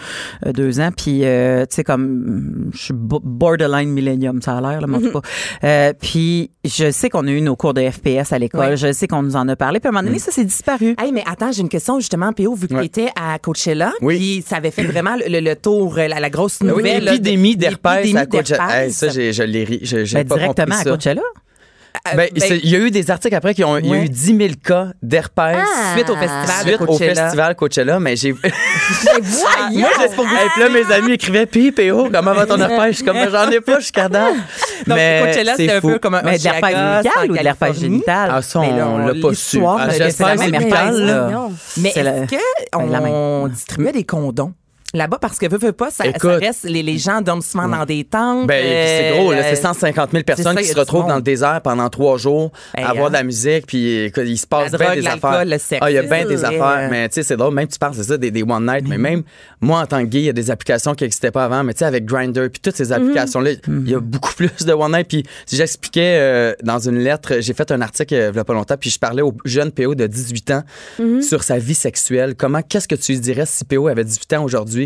ans, puis euh, tu sais comme je suis bo- borderline millennium, ça a l'air là, mais tout cas. Euh, puis je sais qu'on a eu nos cours de FPS à l'école. Oui. Je sais qu'on nous en a parlé. Puis à un moment donné, ça s'est disparu. Hey, mais attends, j'ai une question justement, PO, vu que Ouais. tu étais à Coachella, Oui. puis ça avait fait vraiment le, le- le tour, euh, la, la grosse nouvelle. là, L'épidémie d'herpès à Coachella. Hey, ça, je l'ai ri. Je- j'ai Ben, pas directement compris à. Coachella? Euh, Ben, ben, il y a eu des articles après qui ont. Il y a eu 10 000 cas d'herpès. suite au festival Suite de au Coachella. festival Coachella, mais j'ai. Voyons. Moi, j'ai pour Hey, puis là, mes amis écrivaient Pis, PO, comment va ton herpès? Je suis comme, j'en ai pas, je suis cadavre. Donc, mais Coachella, c'est un peu comme un Mais de l'herpès Oshiaga, médical en ou de l'herpès Californie. génital? Ah, ça, on l'a pas su. Ah, j'espère la que c'est même médical, herpès. Mais C'est est-ce qu'on la on distribuait des condoms? Là-bas, parce que veut, veut pas, ça, reste, les, les gens dorment souvent dans des tentes. Ben, c'est gros, là. euh, C'est 150 000 personnes ça, qui se retrouvent dans le désert pendant trois jours à voir hein. de la musique, puis il se passe bien des affaires. le sexe. Ah, il y a bien des affaires. vrai. Mais tu sais, c'est drôle, même tu parles, c'est ça, des, des one night. Mais même, moi, en tant que gay, il y a des applications qui n'existaient pas avant. Mais tu sais, avec Grindr, puis toutes ces applications-là, il y a beaucoup plus de one night. Puis si j'expliquais euh, dans une lettre, j'ai fait un article euh, il y a pas longtemps, puis je parlais au jeune PO de 18 ans sur sa vie sexuelle. Comment, qu'est-ce que tu dirais si PO avait 18 ans aujourd'hui?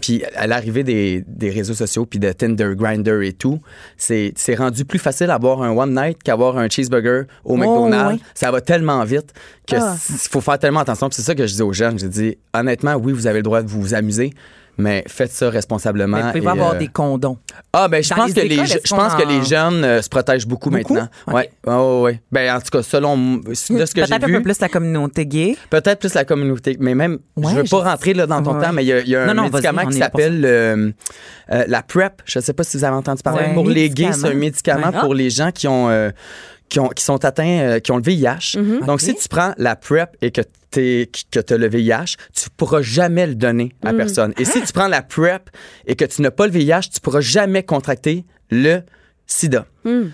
Puis à l'arrivée des, des réseaux sociaux, puis de Tinder, Grindr et tout, c'est c'est rendu plus facile d'avoir un one night qu'avoir un cheeseburger au McDonald's. ouais. Ça va tellement vite que Ah. faut faire tellement attention. Puis c'est ça que je dis aux jeunes. J'ai dit, honnêtement, oui, vous avez le droit de vous amuser, mais faites ça responsablement. Mais vous pouvez pas avoir euh, des condoms. ah ben je pense que les écoles, je pense que les jeunes euh, se protègent beaucoup, Beaucoup? maintenant. Ok. Ouais. Ouais, ouais. Ben en tout cas selon m- de ce que j'ai Peut-être un vu, peu plus la communauté gay. peut-être plus la communauté, mais même Ouais, je veux pas rentrer là dans ton Ouais. temps, mais il y a, il y a un Non, médicament qui s'appelle euh, la PrEP. Je sais pas si vous avez entendu parler. Ouais. Pour les gays, c'est un Médicament. pour les gens qui ont qui, ont, qui sont atteints, euh, qui ont le VIH. Donc, Ok. si tu prends la PrEP et que tu as le VIH, tu pourras jamais le donner à personne. Et si tu prends la PrEP et que tu n'as pas le VIH, tu pourras jamais contracter le sida.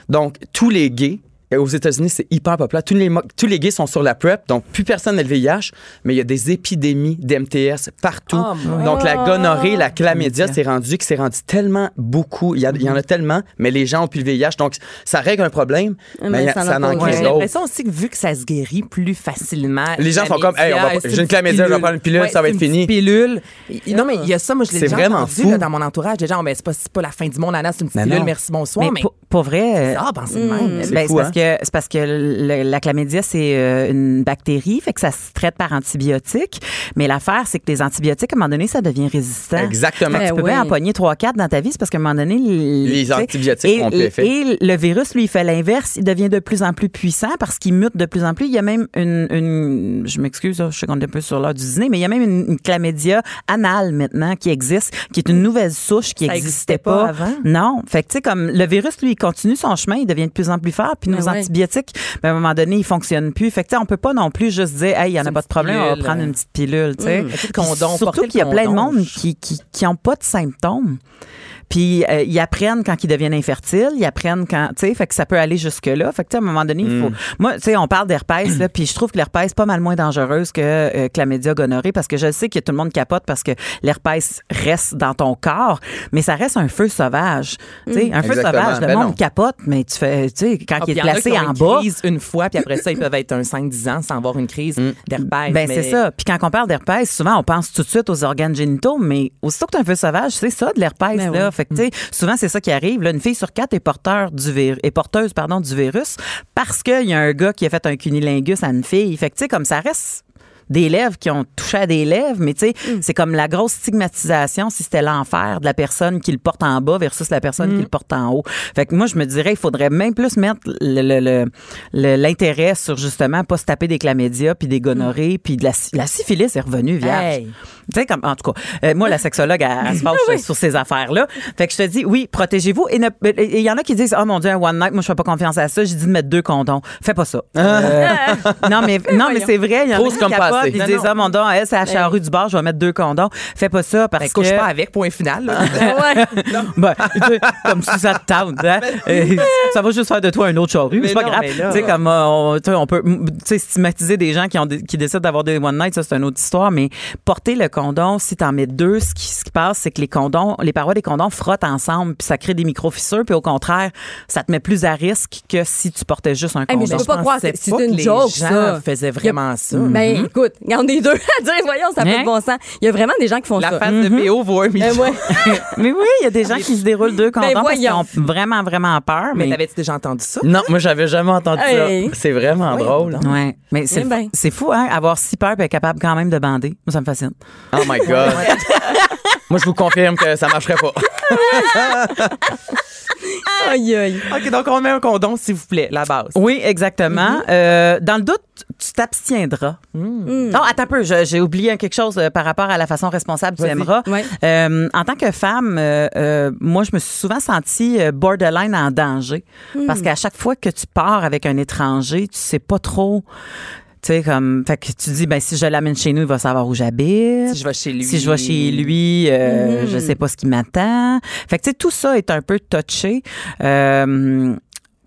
Donc, tous les gays, aux États-Unis, c'est hyper populaire. Tous les, mo- tous les gays sont sur la PrEP, donc plus personne n'a le VIH, mais il y a des épidémies d'MTS partout. Oh, donc, la gonorrhée, la chlamydia, c'est rendu que c'est rendu tellement beaucoup. Il y, a- il y en a tellement, mais les gens ont plus le VIH. Donc, ça règle un problème, mais, Mais ça ça en crée J'ai d'autres. l'impression aussi que vu que ça se guérit plus facilement. Les gens sont comme, hey, j'ai une chlamydia, je vais prendre une pilule, Ouais, ça va être fini. pilule. Non, mais il y a ça, moi, je l'ai déjà vraiment entendu fou. là, dans mon entourage. Des gens, c'est pas, c'est pas la fin du monde, Anna, c'est une petite Mais pilule, merci, bonsoir. Mais Mais, pour, vrai. Ah, ben, même. C'est Ben, fou, c'est parce hein? que c'est parce que le- la chlamydia c'est euh, une bactérie, fait que ça se traite par antibiotiques. Mais l'affaire c'est que les antibiotiques à un moment donné ça devient résistant. Exactement. Ben Tu peux oui. bien en pogner 3 4 dans ta vie, c'est parce qu'à un moment donné Les antibiotiques et, font plus effet. Et le virus lui il fait l'inverse, il devient de plus en plus puissant parce qu'il mute de plus en plus. Il y a même une, une je m'excuse, je sais qu'on est un peu sur l'heure du dîner, mais il y a même une, une chlamydia anale maintenant qui existe, qui est une nouvelle souche qui n'existait existait pas pas, avant? Non, fait que tu sais comme le virus lui il continue son chemin, il devient de plus en plus fort, puis Ben nos ouais. antibiotiques, ben, à un moment donné ils fonctionnent plus. Fait que tu sais on peut pas non plus juste dire hey il y en a pas de problème, on va prendre euh. une petite pilule, tu sais. Hum, condom, Surtout qu'il y a plein de monde qui qui qui ont pas de symptômes. Puis euh, ils apprennent quand ils deviennent infertiles, ils apprennent quand, tu sais, fait que ça peut aller jusque là. Fait que tu sais, à un moment donné, il faut. Moi, tu sais, on parle d'herpès là, puis je trouve que l'herpès est pas mal moins dangereuse que euh, chlamydia gonorrhée parce que je sais que tout le monde capote parce que l'herpès reste dans ton corps, mais ça reste un feu sauvage. Tu sais, un feu sauvage, le Ben monde capote, mais tu fais, tu sais, quand Ah, il est en placé en une bas. crise une fois, puis après ça, ils peuvent être un 5-10 ans sans avoir une crise d'herpès. Ben, mais- c'est ça. Puis quand on parle d'herpès, souvent, on pense tout de suite aux organes génitaux, mais aussitôt que tu un feu sauvage, c'est ça, de l'herpès, Ben là. oui. Fait que, sais, souvent, c'est ça qui arrive. Là, une fille sur quatre est, porteur du vir- est porteuse pardon, du virus parce qu'il y a un gars qui a fait un cunilingus à une fille. Fait que, tu sais, comme ça reste des lèvres qui ont touché à des lèvres, mais tu sais, c'est comme la grosse stigmatisation si c'était l'enfer de la personne qui le porte en bas versus la personne qui le porte en haut. Fait que moi, je me dirais, il faudrait même plus mettre le- le- le- le- l'intérêt sur justement pas se taper des chlamydia puis des gonorrhées puis de la, sy- la syphilis est revenue vierge. Hey. Tu sais, comme, en tout cas, euh, moi, la sexologue, elle, elle se penche sur ces affaires-là. Fait que je te dis, oui, protégez-vous. Et il y en a qui disent, oh mon Dieu, un one night, moi, je fais pas confiance à ça. J'ai dit de mettre deux condoms. Fais pas ça. Euh, non, mais, non, mais c'est vrai. Il y en a Pose qui comme disent, non. oh mon elle, c'est à la charrue du bar, je vais mettre deux condoms. Fais pas ça parce Ben, que. couche pas avec, point final. là. Ouais. Ben, tu sais, comme si ça te tente, hein? Euh, ça va juste faire de toi un autre charrue. Mais C'est pas non, grave. Tu sais, comme, euh, on, tu sais, on peut, tu sais, stigmatiser des gens qui ont, des- qui décident d'avoir des one night, ça, c'est une autre histoire, mais porter le condom, si t'en mets deux, ce qui, ce qui passe, c'est que les condoms, les parois des condoms frottent ensemble, puis ça crée des micro-fissures, puis au contraire, ça te met plus à risque que si tu portais juste un Hey, mais condom. je peux pas croire, c'est que une les joke, gens ça. faisaient vraiment ça. Ben, écoute, les deux à dire, voyons, ça fait Hein? de bon sens. Il y a vraiment des gens qui font La ça. face de PO vaut un million. Ben, ouais. Mais oui, il y a des gens qui se déroulent deux condoms parce qu'ils voyons. ont vraiment, vraiment peur. Mais Mais, t'avais-tu déjà entendu ça? Non, moi, j'avais jamais entendu Hey. ça. C'est vraiment drôle. ouais. Mais c'est, Eh ben. c'est fou, hein? Avoir si peur et être capable quand même de bander. Moi, ça me fascine. Oh my God. moi, je vous confirme que ça marcherait pas. Aïe, aïe. OK, donc on met un condom, s'il vous plaît, la base. Oui, exactement. Euh, dans le doute, tu t'abstiendras. Non, attends un peu, je- j'ai oublié quelque chose euh, par rapport à la façon responsable tu aimeras. Ouais. Euh, en tant que femme, euh, euh, moi, je me suis souvent sentie borderline en danger. Parce qu'à chaque fois que tu pars avec un étranger, tu sais pas trop. Tu sais, comme. Fait que tu dis, ben, si je l'amène chez nous, il va savoir où j'habite. Si je vais chez lui. Si je vais chez lui, euh, je sais pas ce qui m'attend. Fait que tu sais, tout ça est un peu touché. Euh,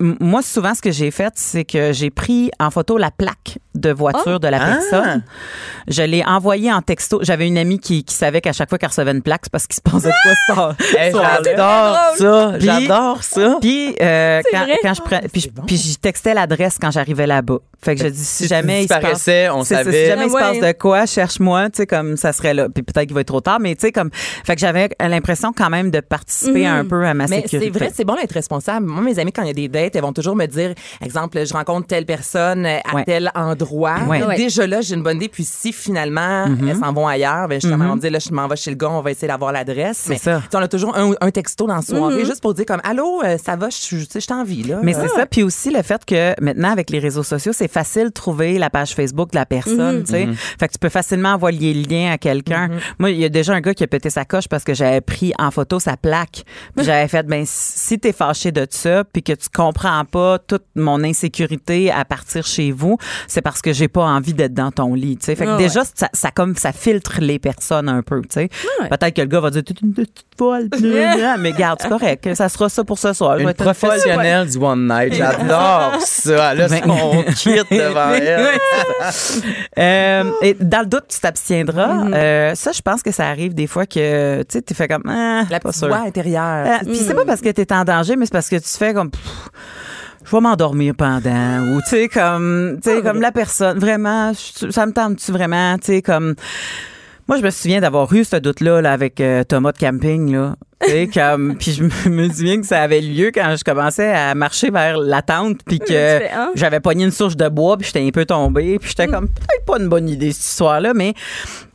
moi, souvent, ce que j'ai fait, c'est que j'ai pris en photo la plaque de voiture de la Ah! personne. Je l'ai envoyée en texto. J'avais une amie qui, qui savait qu'à chaque fois qu'elle recevait une plaque, c'est parce qu'il se passait de quoi Hey, soir-là. J'adore ça. J'adore ça. Puis, euh, quand, je puis, puis j'y textais l'adresse quand j'arrivais là-bas. Fait que je dis, si, Si jamais il se passe, on savait. si jamais il se Ah passe de quoi, cherche-moi, tu sais, comme ça serait là. Puis peut-être qu'il va être trop tard, mais tu sais, comme, fait que j'avais l'impression quand même de participer un peu à ma Mais sécurité. c'est vrai, c'est bon d'être responsable. Moi, mes amis, quand il y a des dates, elles vont toujours me dire, exemple, je rencontre telle personne à Ouais. tel endroit. Ouais. Déjà là, j'ai une bonne idée. Puis si finalement, Mm-hmm. elles s'en vont ailleurs, ben justement, on me dit, là, je m'en vais chez le gars, on va essayer d'avoir l'adresse. Mais ça. on a toujours un, un texto dans la soirée, juste pour dire comme, allô, euh, ça va, je je t'en vis, là. Mais c'est ça, puis aussi le fait que maintenant avec les réseaux sociaux, c'est facile de trouver la page Facebook de la personne, tu sais. Fait que tu peux facilement envoyer le lien à quelqu'un. Moi, il y a déjà un gars qui a pété sa coche parce que j'avais pris en photo sa plaque. Puis j'avais fait ben si t'es fâché de ça puis que tu comprends pas toute mon insécurité à partir chez vous, c'est parce que j'ai pas envie d'être dans ton lit, tu sais. Fait que Ah déjà ça, ça comme ça filtre les personnes un peu, tu sais. Ouais. Peut-être que le gars va dire tu es une petite folle, mais garde, c'est correct, ça sera ça pour ce soir. Je vais Une professionnelle du one night. J'adore ça. Là, Ben- on quitte devant elle. Euh, et dans le doute, tu t'abstiendras. Mm-hmm. Euh, ça, je pense que ça arrive des fois que tu sais, tu fais comme ah, La petite voix intérieure. Euh, Puis c'est pas parce que tu es en danger, mais c'est parce que tu fais comme pff, je vais m'endormir pendant ou tu sais comme tu sais comme la personne vraiment ça me tente tu vraiment tu sais comme Moi, je me souviens d'avoir eu ce doute-là là, avec euh, Thomas de camping. Là. Tu sais, comme, puis je me- souviens que ça avait lieu quand je commençais à marcher vers la tente, puis que hein? j'avais pogné une souche de bois, puis j'étais un peu tombée, puis j'étais comme, peut-être pas une bonne idée, cette histoire-là, mais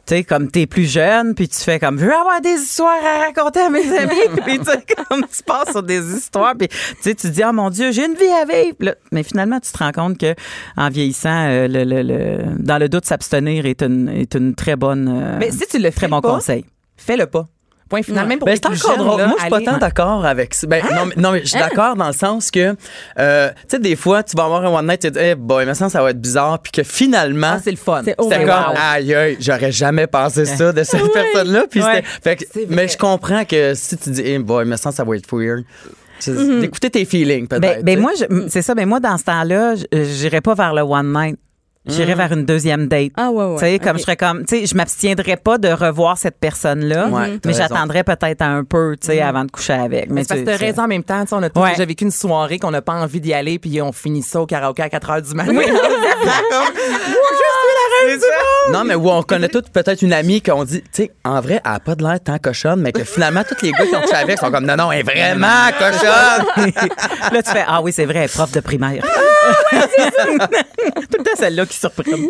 tu sais, comme t'es plus jeune, puis tu fais comme, je veux avoir des histoires à raconter à mes amis, puis tu sais, comme tu passes sur des histoires, puis tu sais, tu te dis, oh mon Dieu, j'ai une vie à vivre. Là, mais finalement, tu te rends compte que en vieillissant, euh, le, le- le- dans le doute, s'abstenir est une, est une très bonne, euh, Mais si tu le fais très bon pas, conseil. fais-le pas. Point final. Même pour Ben, les c'est plus encore jeunes, drôle. là, Moi, je suis pas tant d'accord avec ça. Ben, non, mais, non, mais je suis d'accord dans le sens que, euh, tu sais, des fois, tu vas avoir un one night, tu te dis, hey, boy, mais ça, ça va être bizarre, puis que finalement, Ah, c'est le fun. C'est- oh c'était my comme, wow. aïe, aïe, j'aurais jamais pensé ça de cette personne-là. Puis Ouais. fait que- mais je comprends que si tu dis, hey, boy, mais ça, ça va être weird. C'est- D'écouter tes feelings, peut-être. Ben, ben moi, c'est ça. Ben moi, dans ce temps-là, je- j'irais pas vers le one night. J'irais vers une deuxième date. Ah, ouais, ouais. Tu sais, comme je serais comme, tu sais, je m'abstiendrais pas de revoir cette personne-là, Ouais, t'as mais j'attendrais peut-être un peu, tu sais, avant de coucher avec. Mais Mais c'est parce tu- que raison en même temps. tu sais, On a tous Ouais. déjà vécu une soirée qu'on n'a pas envie d'y aller, puis on finit ça au karaoké à 4 h du matin. Non, mais où on connaît toutes peut-être une amie qu'on dit, tu sais, en vrai, elle a pas de l'air tant cochonne, mais que finalement, tous les gars qui ont couché avec sont comme, non, non, elle est vraiment cochonne. Là, tu fais, ah oui, c'est vrai, prof de primaire. Tout le temps celle-là qui.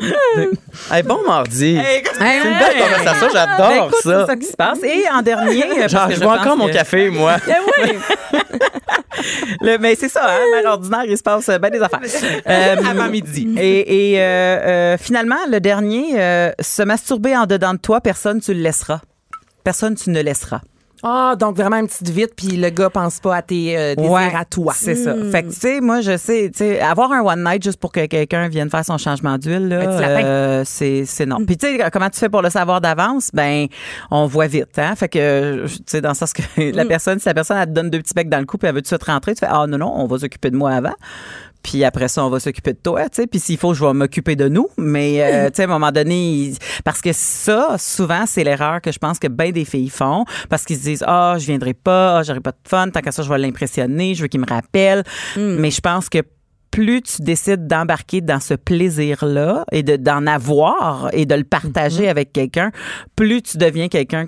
Hey, bon mardi. c'est une belle conversation, j'adore ça. Ben, C'est ça qui se passe. Et en dernier, euh, Genre, je pense encore mon café, moi. Le- mais c'est ça, hein, mère ordinaire, il se passe bien des affaires. Euh, Avant midi. Et, et, euh, euh, finalement, le dernier, euh, se masturber en dedans de toi, personne tu le laisseras. Personne tu ne laisseras. Ah, donc vraiment une petite vite, puis le gars pense pas à tes euh, désirs Ouais, à toi. C'est ça. Fait que, tu sais, moi, je sais, tu sais, avoir un one night juste pour que quelqu'un vienne faire son changement d'huile, là, euh, c'est, c'est non. Puis, tu sais, comment tu fais pour le savoir d'avance? Ben, on voit vite, hein? Fait que, tu sais, dans le sens que la personne, si la personne, elle te donne deux petits becs dans le cou puis elle veut tout de suite rentrer, tu fais, ah, non, non, on va s'occuper de moi avant. Puis après ça, on va s'occuper de toi, tu sais. Puis s'il faut, je vais m'occuper de nous. Mais, euh, tu sais, à un moment donné, parce que ça, souvent, c'est l'erreur que je pense que bien des filles font. Parce qu'ils se disent, ah, je viendrai pas, ah, j'aurai pas de fun, tant qu'à ça, je vais l'impressionner, je veux qu'il me rappelle. Mais je pense que plus tu décides d'embarquer dans ce plaisir-là et de, d'en avoir et de le partager avec quelqu'un, plus tu deviens quelqu'un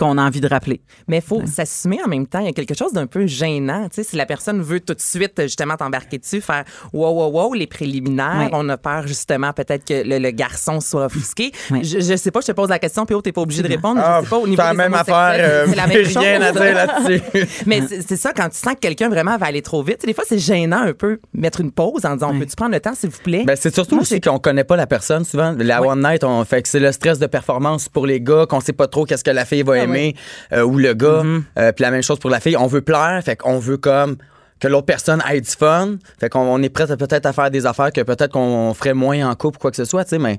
qu'on a envie de rappeler. Mais il faut s'assumer en même temps. Il y a quelque chose d'un peu gênant. Tu sais, si la personne veut tout de suite justement t'embarquer dessus, faire wow, wow, wow, les préliminaires, Ouais. on a peur justement peut-être que le, le garçon soit offusqué. Ouais. Je, je sais pas, je te pose la question, puis oh, t'es pas obligé de répondre. Ah, je sais pas, au niveau c'est la des même affaire, euh, c'est la même chose. rien à dire là-dessus. Mais c'est c'est ça, quand tu sens que quelqu'un vraiment va aller trop vite, tu sais, des fois, c'est gênant un peu mettre une pause en disant, Ouais. peux-tu prendre le temps, s'il vous plaît? Ben, c'est surtout Moi, aussi qu'on connaît pas la personne. Souvent, la Ouais. one night, on fait que c'est le stress de performance pour les gars, qu'on sait pas trop qu'est-ce que la fille va Ah euh, ou le gars. Mm-hmm. Euh, Puis la même chose pour la fille. On veut plaire, fait qu'on veut comme que l'autre personne ait du fun. Fait qu'on on est prêt à peut-être à faire des affaires que peut-être qu'on ferait moins en couple ou quoi que ce soit, tu sais, mais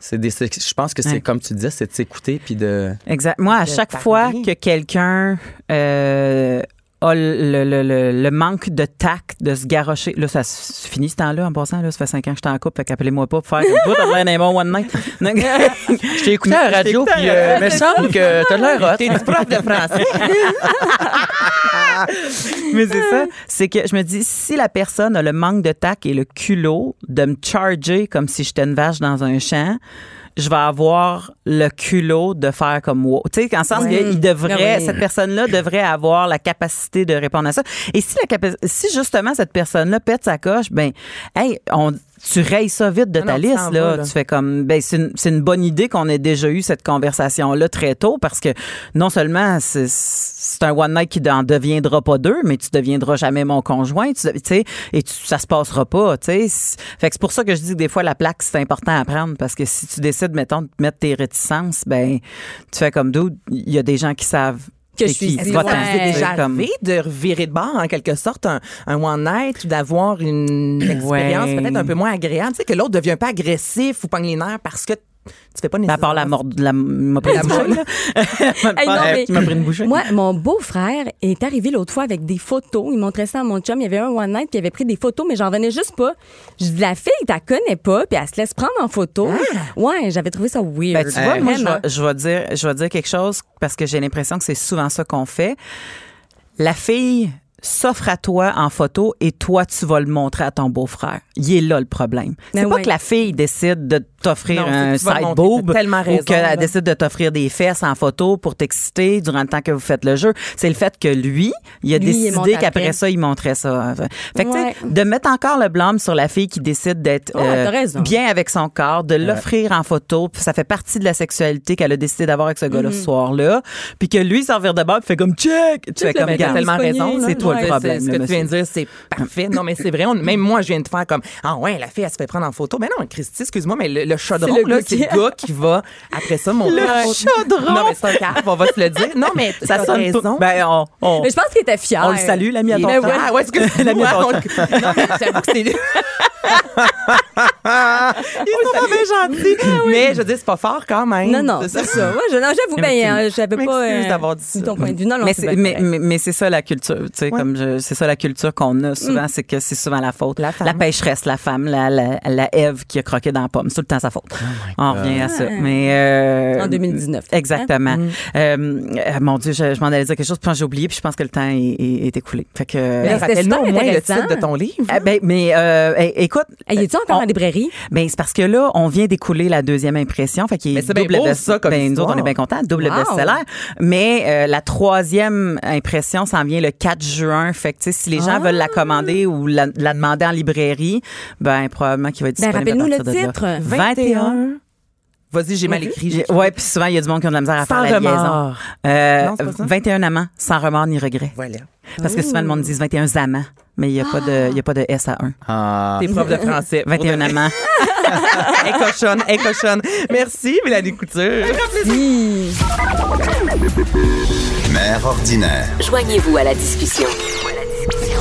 c'est des, je pense que c'est Ouais. comme tu disais, c'est de s'écouter puis de. Exact. Moi, à chaque parler. fois que quelqu'un euh, a le, le- le- le manque de tact de se garrocher, là, ça se finit ce temps-là en passant. Là, ça fait cinq ans que je suis en couple, fait qu'appelez-moi pas pour faire comme toi, t'as l'air d'un bon one night. Je t'ai écouté à la radio, puis euh, me semble que t'as l'air hot. T'es du prof de français. Mais c'est ça. C'est que je me dis, si la personne a le manque de tact et le culot de me charger comme si j'étais une vache dans un champ, je vais avoir le culot de faire comme wow. Tu sais, en sens Ouais. qu'il devrait, oui. cette personne-là devrait avoir la capacité de répondre à ça. Et si la si justement cette personne-là pète sa coche, ben, hey, on, tu rayes ça vite de Ah ta non, liste, là. là. Tu fais comme, ben, c'est une, c'est une bonne idée qu'on ait déjà eu cette conversation-là très tôt parce que non seulement c'est, c'est un one night qui n'en deviendra pas deux, mais tu deviendras jamais mon conjoint, tu sais, et tu- ça se passera pas, tu sais. C'est- Fait que c'est pour ça que je dis que des fois la plaque c'est important à prendre parce que si tu décides, mettons, de mettre tes réticences, ben, tu fais comme d'où il y a des gens qui savent Que je suis. Est-ce que Va-t'en, ça vous est tu sais, déjà comme- arrivé de revirer de bord, en quelque sorte, un, un one night ou d'avoir une expérience Ouais. peut-être un peu moins agréable? Tu sais, que l'autre devient pas agressif ou pogne les nerfs parce que tu fais pas Ben, à nécessairement... part la mort de la m'a pris. Hey, pris une bouchée. Moi, mon beau-frère est arrivé l'autre fois avec des photos. Il montrait ça à mon chum. Il y avait un one night, il avait pris des photos, mais j'en venais juste pas. Je dis, la fille, t'as connais pas, puis elle se laisse prendre en photo. Ouais, j'avais trouvé ça weird. Ben, tu vois, moi, je vais dire, je vais dire quelque chose parce que j'ai l'impression que c'est souvent ça qu'on fait. La fille s'offre à toi en photo et toi, tu vas le montrer à ton beau-frère. Il est là le problème. C'est Ben pas ouais. que la fille décide de t'offrir c'est un side montrer. boob tellement ou raison, qu'elle décide de t'offrir des fesses en photo pour t'exciter durant le temps que vous faites le jeu. C'est le fait que lui, il a Lui, décidé après. qu'après ça, il montrait ça. Fait que, tu sais, Ouais. de mettre encore le blâme sur la fille qui décide d'être Ouais, euh, raison. bien avec son corps, de l'offrir en photo, puis ça fait partie de la sexualité qu'elle a décidé d'avoir avec ce gars-là Mhm. ce soir-là, puis que lui, s'en revient de bord, fait comme check, tu fais comme Regarde, tellement raison. là. C'est toi le problème, Ce que tu viens de dire, c'est parfait. Non, mais c'est vrai. on- même moi, je viens de faire comme Ah ouais, la fille, elle se fait prendre en photo. Mais non, Christy, excuse-moi, mais le, le chaudron, C'est le là, gars c'est qui- le gars qui va après ça monter. Le la chaudron! Non, mais c'est un câble, on va se le dire. Non, mais ça t'as sonne raison. Ben, on, on, Mais je pense qu'il était fier. on le salue, l'ami à ton frère. Ah ouais, excuse-moi. L'ami à ton Non, mais j'avoue que c'est. Ils sont pas bien gentils. Mais je veux dire, c'est pas fort quand même. Non, non, c'est ça. Ouais, je- non, j'avoue, Mais ben, euh, j'avais pas m'excuse d'avoir dit ça. ton point de vue. Non, non, mais c'est mais, mais, mais c'est ça la culture, tu sais, comme je- c'est ça la culture qu'on a souvent, c'est que c'est souvent la faute. La femme. pêcheresse, la femme, la, la, la Ève qui a croqué dans la pomme, c'est tout le temps sa faute. On revient à ça. Mais euh, En 2019. Exactement. Hein? Euh, euh, mon Dieu, je, je m'en allais dire quelque chose, puis j'ai oublié, puis je pense que le temps est, est- est écoulé. Fait que. Rappelle-nous au moins le titre de ton livre. Ah, ben, mais euh, é- écoute, Hey, es-tu encore on- en librairie? ben, c'est parce que là, on vient d'écouler la deuxième impression. Fait qu'il est double beau, best- ça, comme ben, nous autres, on est bien contents. Double Wow. best-seller. Mais euh, la troisième impression s'en vient le 4 juin. Fait que, tu sais, si les gens Ah. veulent la commander ou la, la demander en librairie, ben, probablement qu'il va être Ben, disponible rappelle-nous à le titre. 21. Vas-y, j'ai mal écrit. Ouais, puis souvent, il y a du monde qui ont de la misère à Sans faire la liaison. remords. Euh, Non, c'est pas ça? 21 amants, sans remords ni regret. Voilà. Parce que souvent, le monde dit 21 amants, mais il n'y a, pas de- il y a pas de S à 1. Ah. T'es prof de français. 21 amants. Hey, cochonne, hey, cochonne. Merci, Mélanie Couture. Si. Mère ordinaire. Joignez-vous à la discussion.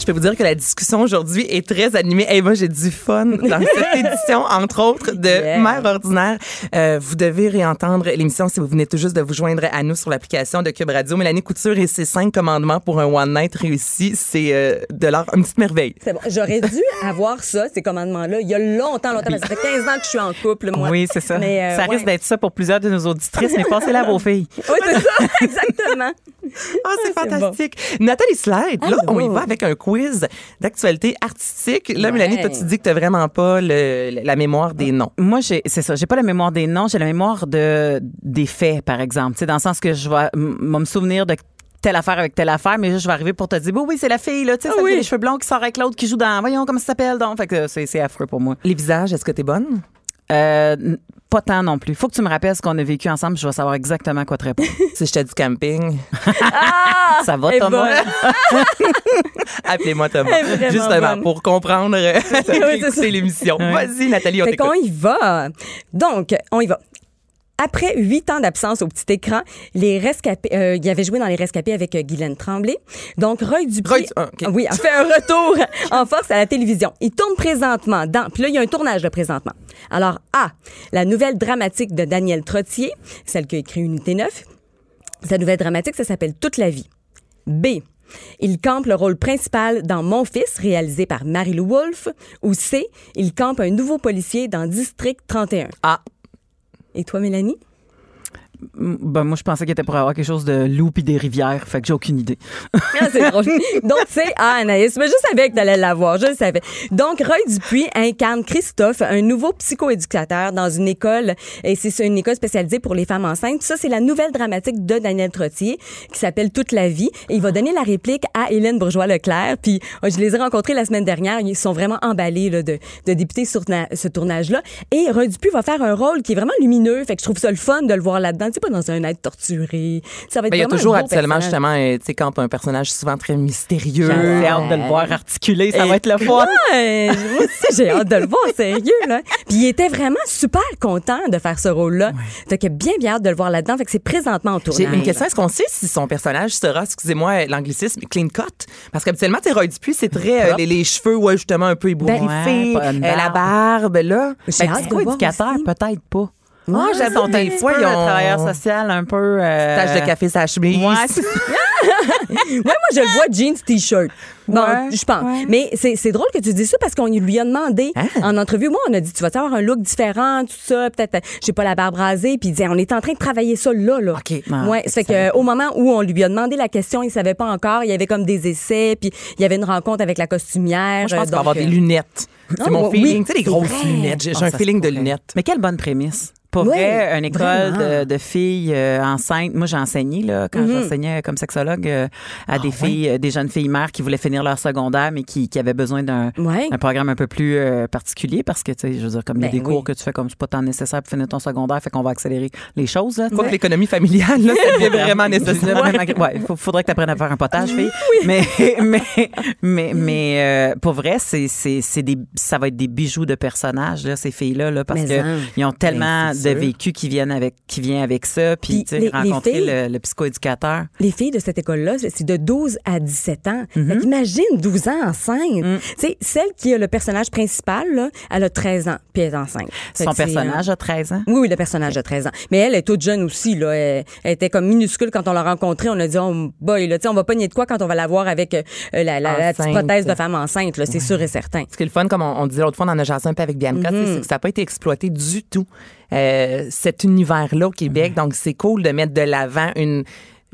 Je peux vous dire que la discussion aujourd'hui est très animée. Et moi, j'ai du fun dans cette édition, entre autres, de Yeah. Mère ordinaire. Euh, vous devez réentendre l'émission si vous venez tout juste de vous joindre à nous sur l'application de Cube Radio. Mélanie Couture et ses cinq commandements pour un one night réussi, c'est euh, de l'art, une petite merveille. C'est bon. J'aurais dû avoir ça, ces commandements-là, il y a longtemps, longtemps. parce que Ça fait 15 ans que je suis en couple, moi. Oui, c'est ça. Mais, euh, ça ouais. risque d'être ça pour plusieurs de nos auditrices, mais passez-la à vos filles. Oui, c'est ça, exactement. Ah, c'est c'est fantastique. Nathalie Slide, là, on y va avec un quiz d'actualité artistique. Là, Ouais. Mélanie, toi, tu dis que t'as vraiment pas le- la mémoire des noms. Moi, c'est ça. J'ai pas la mémoire des noms, j'ai la mémoire de des faits, par exemple. Tu sais, dans le sens que je vais me souvenir de telle affaire avec telle affaire, mais juste, je vais arriver pour te dire, oui, oui, c'est la fille, là, tu sais, Ah oui. les cheveux blonds qui sort avec l'autre qui joue dans, voyons, comment ça s'appelle, donc. Fait que c'est, c'est affreux pour moi. Les visages, est-ce que t'es bonne? Euh, pas tant non plus. Faut que tu me rappelles ce qu'on a vécu ensemble, je vais savoir exactement quoi te répondre. Si je t'ai du camping, ça va, Thomas? ben. appelez-moi Thomas. Justement, bonne. pour comprendre euh, c'est l'émission. Vas-y, Nathalie, on Fait t'écoute. qu'on y va. Donc, on y va. Après huit ans d'absence au petit écran, les rescapés, euh, il avait joué dans les rescapés avec euh, Guylaine Tremblay. Donc, Roy Dupuis, Roy ah, oui, a fait un retour en force à la télévision. Il tourne présentement dans, puis là, il y a un tournage de présentement. Alors, A, la nouvelle dramatique de Daniel Trottier, celle qui a écrit Unité 9. Sa nouvelle dramatique, ça s'appelle Toute la vie. B. Il campe le rôle principal dans Mon fils, réalisé par Marie-Lou Wolfe. Ou C. Il campe un nouveau policier dans District 31. Ah, Et toi, Mélanie? Ben, moi, je pensais qu'il était pour avoir quelque chose de loup et des rivières, fait que j'ai aucune idée. Ah, c'est drôle. Donc, c'est ah, Anaïs. Mais je savais que t'allais l'avoir. Je savais. Donc, Roy Dupuis incarne Christophe, un nouveau psychoéducateur dans une école. Et c'est une école spécialisée pour les femmes enceintes. Ça, c'est la nouvelle dramatique de Daniel Trottier qui s'appelle Toute la vie. Et il va donner la réplique à Hélène Bourgeois-Leclerc. Puis, euh, je les ai rencontrés la semaine dernière. Ils sont vraiment emballés de, de sur ce tournage-là. Et Roy Dupuis va faire un rôle qui est vraiment lumineux. Fait que je trouve ça le fun de le voir là-dedans. Tu sais, pas dans un être torturé. Ça va être ben, il y a toujours habituellement, personnage. justement, euh, tu sais, quand un personnage souvent très mystérieux. J'ai hâte de le voir articuler, ça Et- va être le fun. Ouais, moi aussi, j'ai hâte de le voir, sérieux, là. Puis il était vraiment super content de faire ce rôle-là. Fait que bien, bien hâte de le voir là-dedans. Fait que c'est présentement en J'ai tournage. une question. Est-ce qu'on sait si son personnage sera, excusez-moi l'anglicisme, clean cut? Parce qu'habituellement, tu Roy Dupuis, c'est très, euh, les, les cheveux, ouais, justement, un peu ébouriffés. Ouais, pas une euh, la barbe, là. J'ai Ben, psycho voir éducateur, peut-être pas. Ah, j'avoue, Sont un des fois, ils le ont- travailleur social un peu. euh, Tache de café, sa chemise. Ouais. Ouais, moi, je le vois jeans, t-shirt. Bon, Ouais, je pense. ouais. Mais c'est c'est drôle que tu dises ça parce qu'on lui a demandé Ah. en entrevue. Moi, on a dit, tu vas avoir un look différent, tout ça? Peut-être, euh, j'ai pas la barbe rasée. Puis il disait, on est en train de travailler ça là, là. OK. Ah, ouais, ça fait que au moment où on lui a demandé la question, il savait pas encore. Il y avait comme des essais, puis il y avait une rencontre avec la costumière. Moi, je pense qu'il va avoir des euh, lunettes. C'est Ah, mon oui, feeling. Tu sais, c'est grosses vrai. lunettes. J'ai Ah, un feeling de lunettes. Mais quelle bonne prémisse. Pour Oui, vrai, une école de, de filles euh, enceintes. Moi, j'ai enseigné là, quand Mhm. j'enseignais comme sexologue euh, à Ah, des filles, euh, des jeunes filles mères qui voulaient finir leur secondaire, mais qui, qui avaient besoin d'un un programme un peu plus euh, particulier parce que, tu sais, je veux dire, comme il y a Ben des cours oui. que tu fais comme c'est pas tant nécessaire pour finir ton secondaire, fait qu'on va accélérer les choses. Là, Quoi que l'économie familiale, là, ça devient vraiment nécessaire. Ouais, il faudrait que tu apprennes à faire un potage, fille. Mais, mais, mais, mais euh, pour vrai, c'est, c'est, c'est des, ça va être des bijoux de personnages, là, ces filles-là, là, parce Mais que en. ils ont tellement Ben, c'est de vécu qui viennent avec, qui vient avec ça, puis, les- rencontrer filles- le, le psychoéducateur. Les filles de cette école-là, c'est c'est de 12 à 17 ans. Mhm. Fait qu'imagine 12 ans enceinte. Mm. Tu sais, celle qui a le personnage principal, là, elle a 13 ans, puis elle est enceinte. Fait Son c'est, personnage euh, a 13 ans? Oui, oui, le personnage de 13 ans. Mais elle est toute jeune aussi, là. Elle, elle était comme minuscule quand on l'a rencontrée. On a dit, oh boy, là, tu sais, on va pas nier de quoi quand on va la voir avec euh, la, la- la petite prothèse de femme enceinte, là. C'est sûr et certain. Ce qui est le fun, comme on, on disait l'autre fois, on en a jasé un peu avec Bianca, Mhm. c'est- c'est que ça n'a pas été exploité du tout, euh, cet univers-là au Québec. Donc, c'est cool de mettre de l'avant une,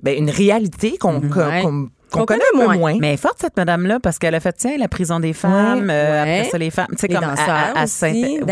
ben, une réalité qu'on Ouais. qu'on- qu'on connaît connaît un peu moins. Mais elle est forte, cette madame-là, parce qu'elle a fait, tiens, la prison des femmes, euh, Ouais. après ça, les femmes. Tu sais, Les comme,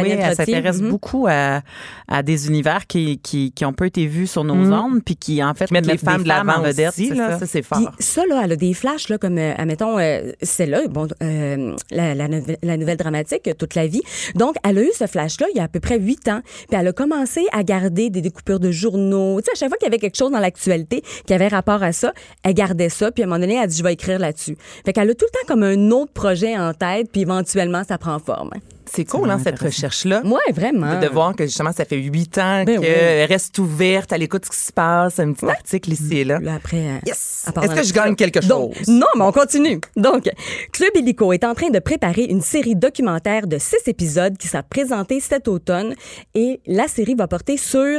elle- s'intéresse mhm. beaucoup à, à des univers qui, qui, qui ont peu été vus sur nos Mhm. ondes, puis qui, en fait, Mettre les mettent femmes de l'avant en vedette. aussi, c'est là, ça. c'est Puis fort. ça, là, elle a des flashs, là, comme, euh, admettons, euh, celle-là, bon, euh, la, la, nouvelle- la nouvelle dramatique, toute la vie. Donc, elle a eu ce flash-là il y a à peu près huit ans. Puis elle a commencé à garder des découpures de journaux. Tu sais, à chaque fois qu'il y avait quelque chose dans l'actualité qui avait rapport à ça, elle gardait ça. Puis à un moment donné, elle a dit, je vais écrire là-dessus. Fait qu'elle a tout le temps comme un autre projet en tête, puis éventuellement, ça prend forme. C'est cool, hein, cette recherche-là. Ouais, vraiment. De, de voir que justement, ça fait huit ans Ben qu'elle reste ouverte à l'écoute de ce qui se passe, un petit article ici et là. Là, après, euh, Yes! Est-ce que je gagne quelque Donc, chose? non, mais on continue. Donc, Club Illico est en train de préparer une série documentaire de six épisodes qui sera présentée cet automne et la série va porter sur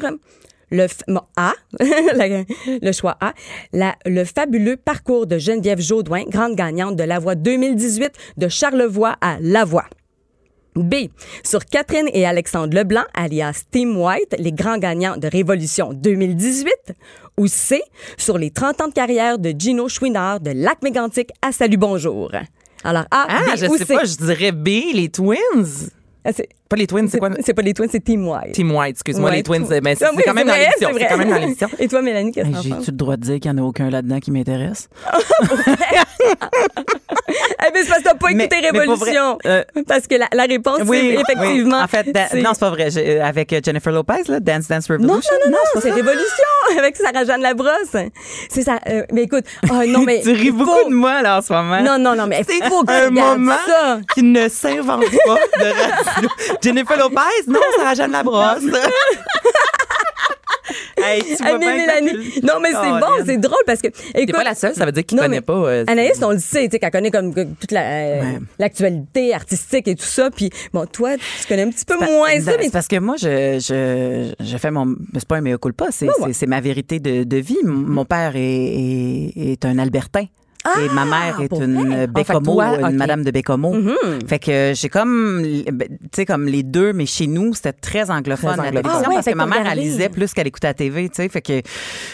le bon, A, le choix A, la- le fabuleux parcours de Geneviève Jaudoin, grande gagnante de la voix 2018 de Charlevoix à La Voix. B. Sur Catherine et Alexandre Leblanc, alias Team White, les grands gagnants de Révolution 2018. Ou C. Sur les 30 ans de carrière de Gino Chouinard de Lac Mégantic à Salut Bonjour. Alors A, Ah, B je ou sais C. pas, je dirais B, les Twins. Ah, c'est- Pas les Twins, c'est quoi? C'est pas les Twins, c'est Team White. Team White, excuse-moi, Ouais, les Twins. tout- Mais c'est c'est oui, quand même dans l'émission. c'est quand même dans l'émission. Et toi, Mélanie, qu'est-ce Hey, que penses? J'ai-tu le droit de dire qu'il n'y en a aucun là-dedans qui m'intéresse? Eh bien, c'est parce que t'as pas Mais- écouté mais pour vrai, Révolution. euh, parce que la, la réponse, c'est effectivement. oui. En fait, da- c'est- non, c'est pas vrai. J'ai- euh, Avec euh, Jennifer Lopez, là, Dance Dance Non, Revolution. non, non, non, c'est Révolution avec Sarah-Jeanne Labrosse. C'est ça. euh, mais écoute, oh, non, mais. tu ris beaucoup faut- de moi, là, en ce moment. Non, non, non, mais il faut que un moment ça. qui ne s'invente pas de radio. Jennifer Lopez, non, Sarah Jeanne Labrosse. Hey, tu vois mais bien Mélanie. que- Non, mais c'est Oh, bon, c'est drôle parce que. T'es pas la seule, ça veut dire qu'il connaît pas. euh, Anaïs, on le sait, tu sais, qu'elle connaît comme toute la, euh, Ouais. l'actualité artistique et tout ça. Puis, bon, toi, tu connais un petit peu moins ça, mais parce que moi, je, je, je fais mon. C'est pas un mea culpa, c'est, ouais. ma vérité de, de vie. Mon père est, est, est un Et ma mère est une Ah, Bécomo, une madame de Bécomo. Mm-hmm. Fait que j'ai comme, ben, tu sais, comme les deux, mais chez nous, c'était très anglophone, Très la anglophone. télévision, Ah ouais, parce que ma mère, elle lisait plus qu'elle écoutait la TV, tu sais. Fait que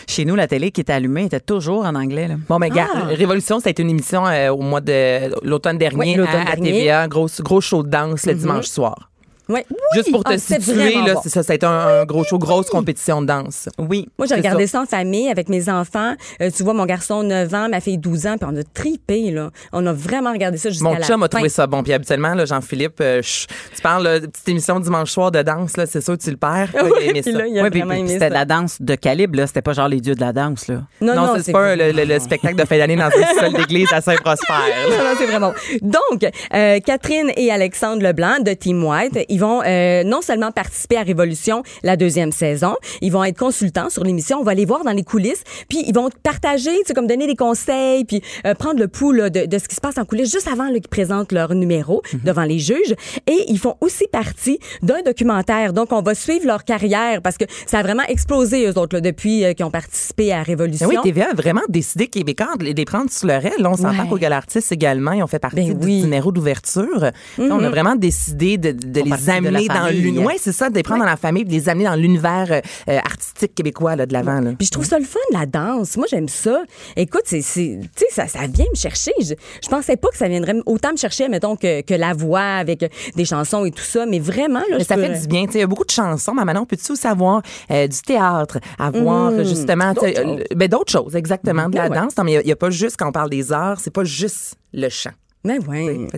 chez nous, la télé qui était allumée était toujours en anglais, là. Bon, mais gars, Ah. Révolution, ça a été une émission euh, au mois de l'automne dernier Oui, l'automne à, dernier. TVA, gros, gros show de danse le dimanche soir. Ouais. Juste pour te Ah, situer, là, bon. ça, ça a été un, un gros show, grosse compétition de danse. Oui. Moi, j'ai regardé ça. en famille avec mes enfants. Euh, tu vois, mon garçon 9 ans, ma fille 12 ans, puis on a tripé, là. On a vraiment regardé ça jusqu'à Mon la chum fin. a trouvé ça bon. Puis habituellement, là, Jean-Philippe, euh, tu parles là, petite émission dimanche soir de danse, là, c'est sûr tu le perds. Oui, il a aimé puis ça. là, il a Ouais, puis- puis c'était de la danse de calibre, là. C'était pas genre les dieux de la danse, là. Non, non, non, c'est pas le, le- le spectacle de fin d'année dans une salle d'église à Saint-Prosper. Non, non, c'est vraiment. bon. Donc, euh, Catherine et Alexandre Leblanc de Team White, ils vont euh, non seulement participer à Révolution, la deuxième saison, ils vont être consultants sur l'émission, on va les voir dans les coulisses, puis ils vont partager, tu sais, comme donner des conseils, puis euh, prendre le pouls là, de, de ce qui se passe en coulisses juste avant là, qu'ils présentent leur numéro devant les juges. Et ils font aussi partie d'un documentaire. Donc, on va suivre leur carrière parce que ça a vraiment explosé, eux autres, là, depuis euh, qu'ils ont participé à Révolution. Ben oui, TVA a vraiment décidé québécois de les prendre sur le rail. Là, on s'entend Ouais. qu'au Galartiste également, ils ont fait partie Ben du oui. Numéro d'ouverture. Là, On a vraiment décidé de, de les amener dans l'univers. Oui, c'est ça, de les prendre dans la famille, de les amener dans l'univers euh, euh, artistique québécois là, de l'avant. Puis je trouve ça le fun, la danse. Moi, j'aime ça. Écoute, c'est, c'est- tu sais, ça, ça vient me chercher. Je, je pensais pas que ça viendrait autant me chercher, mettons, que, que la voix avec des chansons et tout ça. Mais vraiment, là, Mais ça peux- fait du bien. Il y a beaucoup de chansons, mais maintenant, on peut-tu aussi avoir euh, du théâtre, avoir euh, justement D'autres euh, choses. ben, d'autres choses, exactement, de la Ben ouais. danse. Non, mais il n'y a, pas juste, quand on parle des arts, c'est pas juste le chant. Mais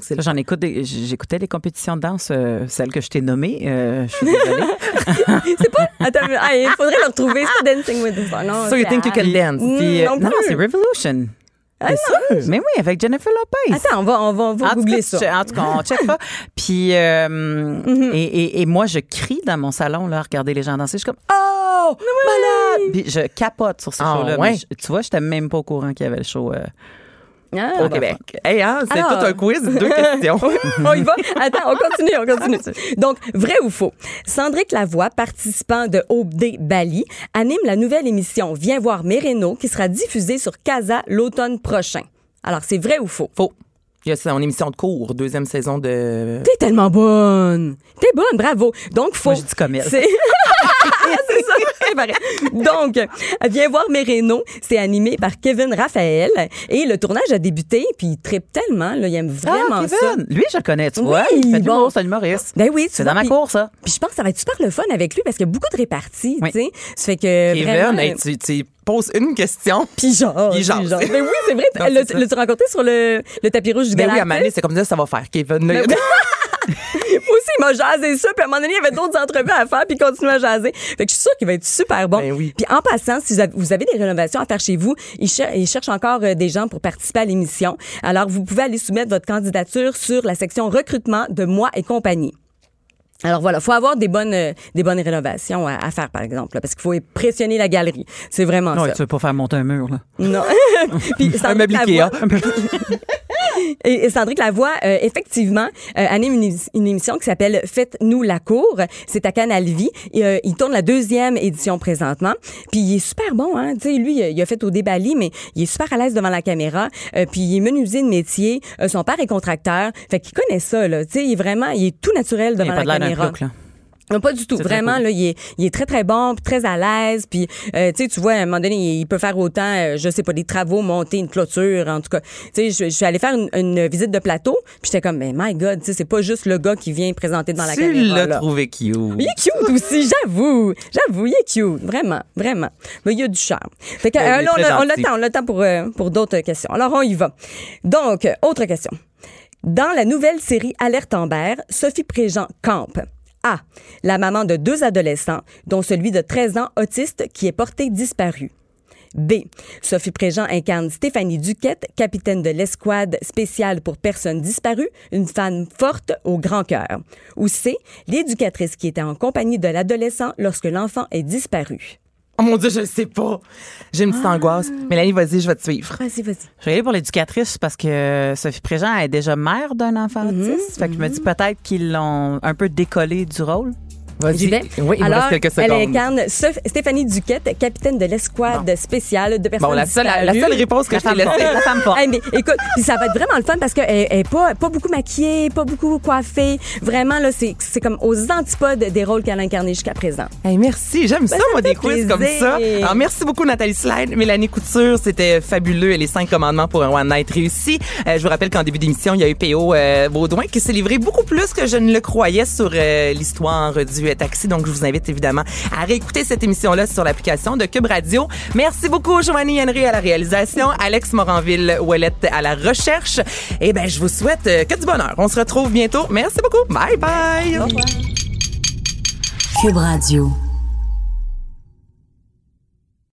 c'est Là, J'en écoute, des- j'écoutais les compétitions de danse, euh, celles que je t'ai nommées. euh, je suis désolée. C'est pas. Attends, il faudrait le retrouver. C'est pas Dancing with the Stars. Non, So you think you can dance? Mm, Puis, euh, non non, non, c'est Revolution. Ah. Mais oui, avec Jennifer Lopez. Attends, on va, on va, on va googler cas, ça. en tout cas, on checkera. Puis, euh, Mm-hmm. et, et, et moi, je crie dans mon salon, là, à regarder les gens danser. Je suis comme, oh, malade! Puis je capote sur ce Ah, show-là. ouais. Je- tu vois, j'étais même pas au courant qu'il y avait le show. euh. Ah, Au Québec. Hey, hein, c'est tout un quiz, deux questions. on y va. Attends, on continue, on continue. Donc, vrai ou faux? Sandrick Lavoie, participant de OD Bali, anime la nouvelle émission Viens voir Mérino qui sera diffusée sur Casa l'automne prochain. Alors, c'est vrai ou faux? Faux. Il y a son émission de cours, deuxième saison de. T'es tellement bonne. T'es bonne, bravo. Donc, faux. Moi, comme elle. Ça, pareil. Donc, Viens voir Mérino, c'est animé par Kevin Raphaël et le tournage a débuté, puis il tripe tellement, là, il aime vraiment ah, ça. Kevin! Lui, je le connais, tu Oui, vois. Il fait du bon. c'est un humoriste. Ben oui, tu C'est dans ma cour, ça. Puis je pense que ça va être super le fun avec lui parce qu'il y a beaucoup de réparties, Oui. tu sais. Ça fait que Kevin, vraiment, hey, tu, tu poses une question. puis genre, Puis genre. Ben oui, c'est vrai. Non, c'est ça. L'as-tu rencontré sur le, le tapis rouge du Ben oui, à? Mané, c'est comme ça, ça va faire. Kevin, là, Ben oui. Moi aussi, il m'a jasé ça. Puis à un moment donné, il y avait d'autres entrevues à faire, puis il continue à jaser. Fait que je suis sûre qu'il va être super bon. Ben oui. Puis en passant, si vous avez, des rénovations à faire chez vous, il, cher- il cherche encore euh, des gens pour participer à l'émission. Alors, vous pouvez aller soumettre votre candidature sur la section recrutement de Moi et compagnie. Alors voilà, faut avoir des bonnes euh, des bonnes rénovations à, à faire par exemple, là, parce qu'il faut impressionner la galerie. C'est vraiment Non, ça. tu veux pas faire monter un mur, là. Non. Puis un meuble Ikea. Et, et Sandrick Lavoie, euh, effectivement, euh, anime une, une émission qui s'appelle Faites-nous la cour. C'est à Canal Vie. Et, euh, il tourne la deuxième édition présentement. Puis il est super bon, hein. Tu sais, lui, il a fait au débali, mais il est super à l'aise devant la caméra. Euh, puis il est menuisier de métier. Euh, son père est contracteur. Fait qu'il connaît ça, là. Tu sais, il est vraiment, il est tout naturel Il devant a pas la d'un caméra. plouc, là. Non, pas du tout. Vraiment, cool. là, il est, il est très, très bon, très à l'aise. Puis, euh, tu sais, tu vois, à un moment donné, il peut faire autant, euh, je sais pas, des travaux, monter une clôture, en tout cas. Tu sais, je, je suis allée faire une, une visite de plateau, puis j'étais comme, mais my God, tu sais, c'est pas juste le gars qui vient présenter devant la tu caméra. l'as là. trouvé cute. Il est cute aussi, j'avoue. J'avoue, il est cute. Vraiment, vraiment. Mais il y a du charme. Fait que, Ben, euh, là, on on temps, on temps pour, euh, pour d'autres questions. Alors, on y va. Donc, autre question. Dans la nouvelle série Alerte Amber, Sophie Préjean campe. A. La maman de deux adolescents, dont celui de 13 ans autiste qui est porté disparu. B. Sophie Préjean incarne Stéphanie Duquette, capitaine de l'escouade spéciale pour personnes disparues, une femme forte au grand cœur. Ou C. L'éducatrice qui était en compagnie de l'adolescent lorsque l'enfant est disparu. Oh mon Dieu, je le sais pas. J'ai une petite angoisse. Mélanie, vas-y, je vais te suivre. Vas-y, vas-y. Je vais aller pour l'éducatrice parce que Sophie Préjean est déjà mère d'un enfant autiste. Fait que je me dis peut-être qu'ils l'ont un peu décollé du rôle. J'y vais. Oui, il me Alors, reste quelques elle incarne Stéphanie Duquette, capitaine de l'escouade spéciale de personnes Bon, la seule, la, disparues. seule réponse que La je t'ai laissée. La femme forte. Hey, mais écoute, ça va être vraiment le fun parce qu'elle elle est pas, pas beaucoup maquillée, pas beaucoup coiffée. Vraiment, là, c'est c'est comme aux antipodes des rôles qu'elle a incarnés jusqu'à présent. Hey, merci, j'aime ça, Ben, ça moi, des quiz plaisir. comme ça. Alors, merci beaucoup, Nathalie Slide. Mélanie Couture, c'était fabuleux. Et les cinq commandements pour un One Night réussi. Euh, je vous rappelle qu'en début d'émission, il y a eu P.O. euh, Baudouin qui s'est livré beaucoup plus que je ne le croyais sur euh, l'histoire du Donc, je vous invite évidemment à réécouter cette émission-là sur l'application de Cube Radio. Merci beaucoup, Joanie Henry à la réalisation, Alex Moranville-Ouellette à la recherche. Et ben, je vous souhaite euh, que du bonheur. On se retrouve bientôt. Merci beaucoup. Bye bye. Cube Radio.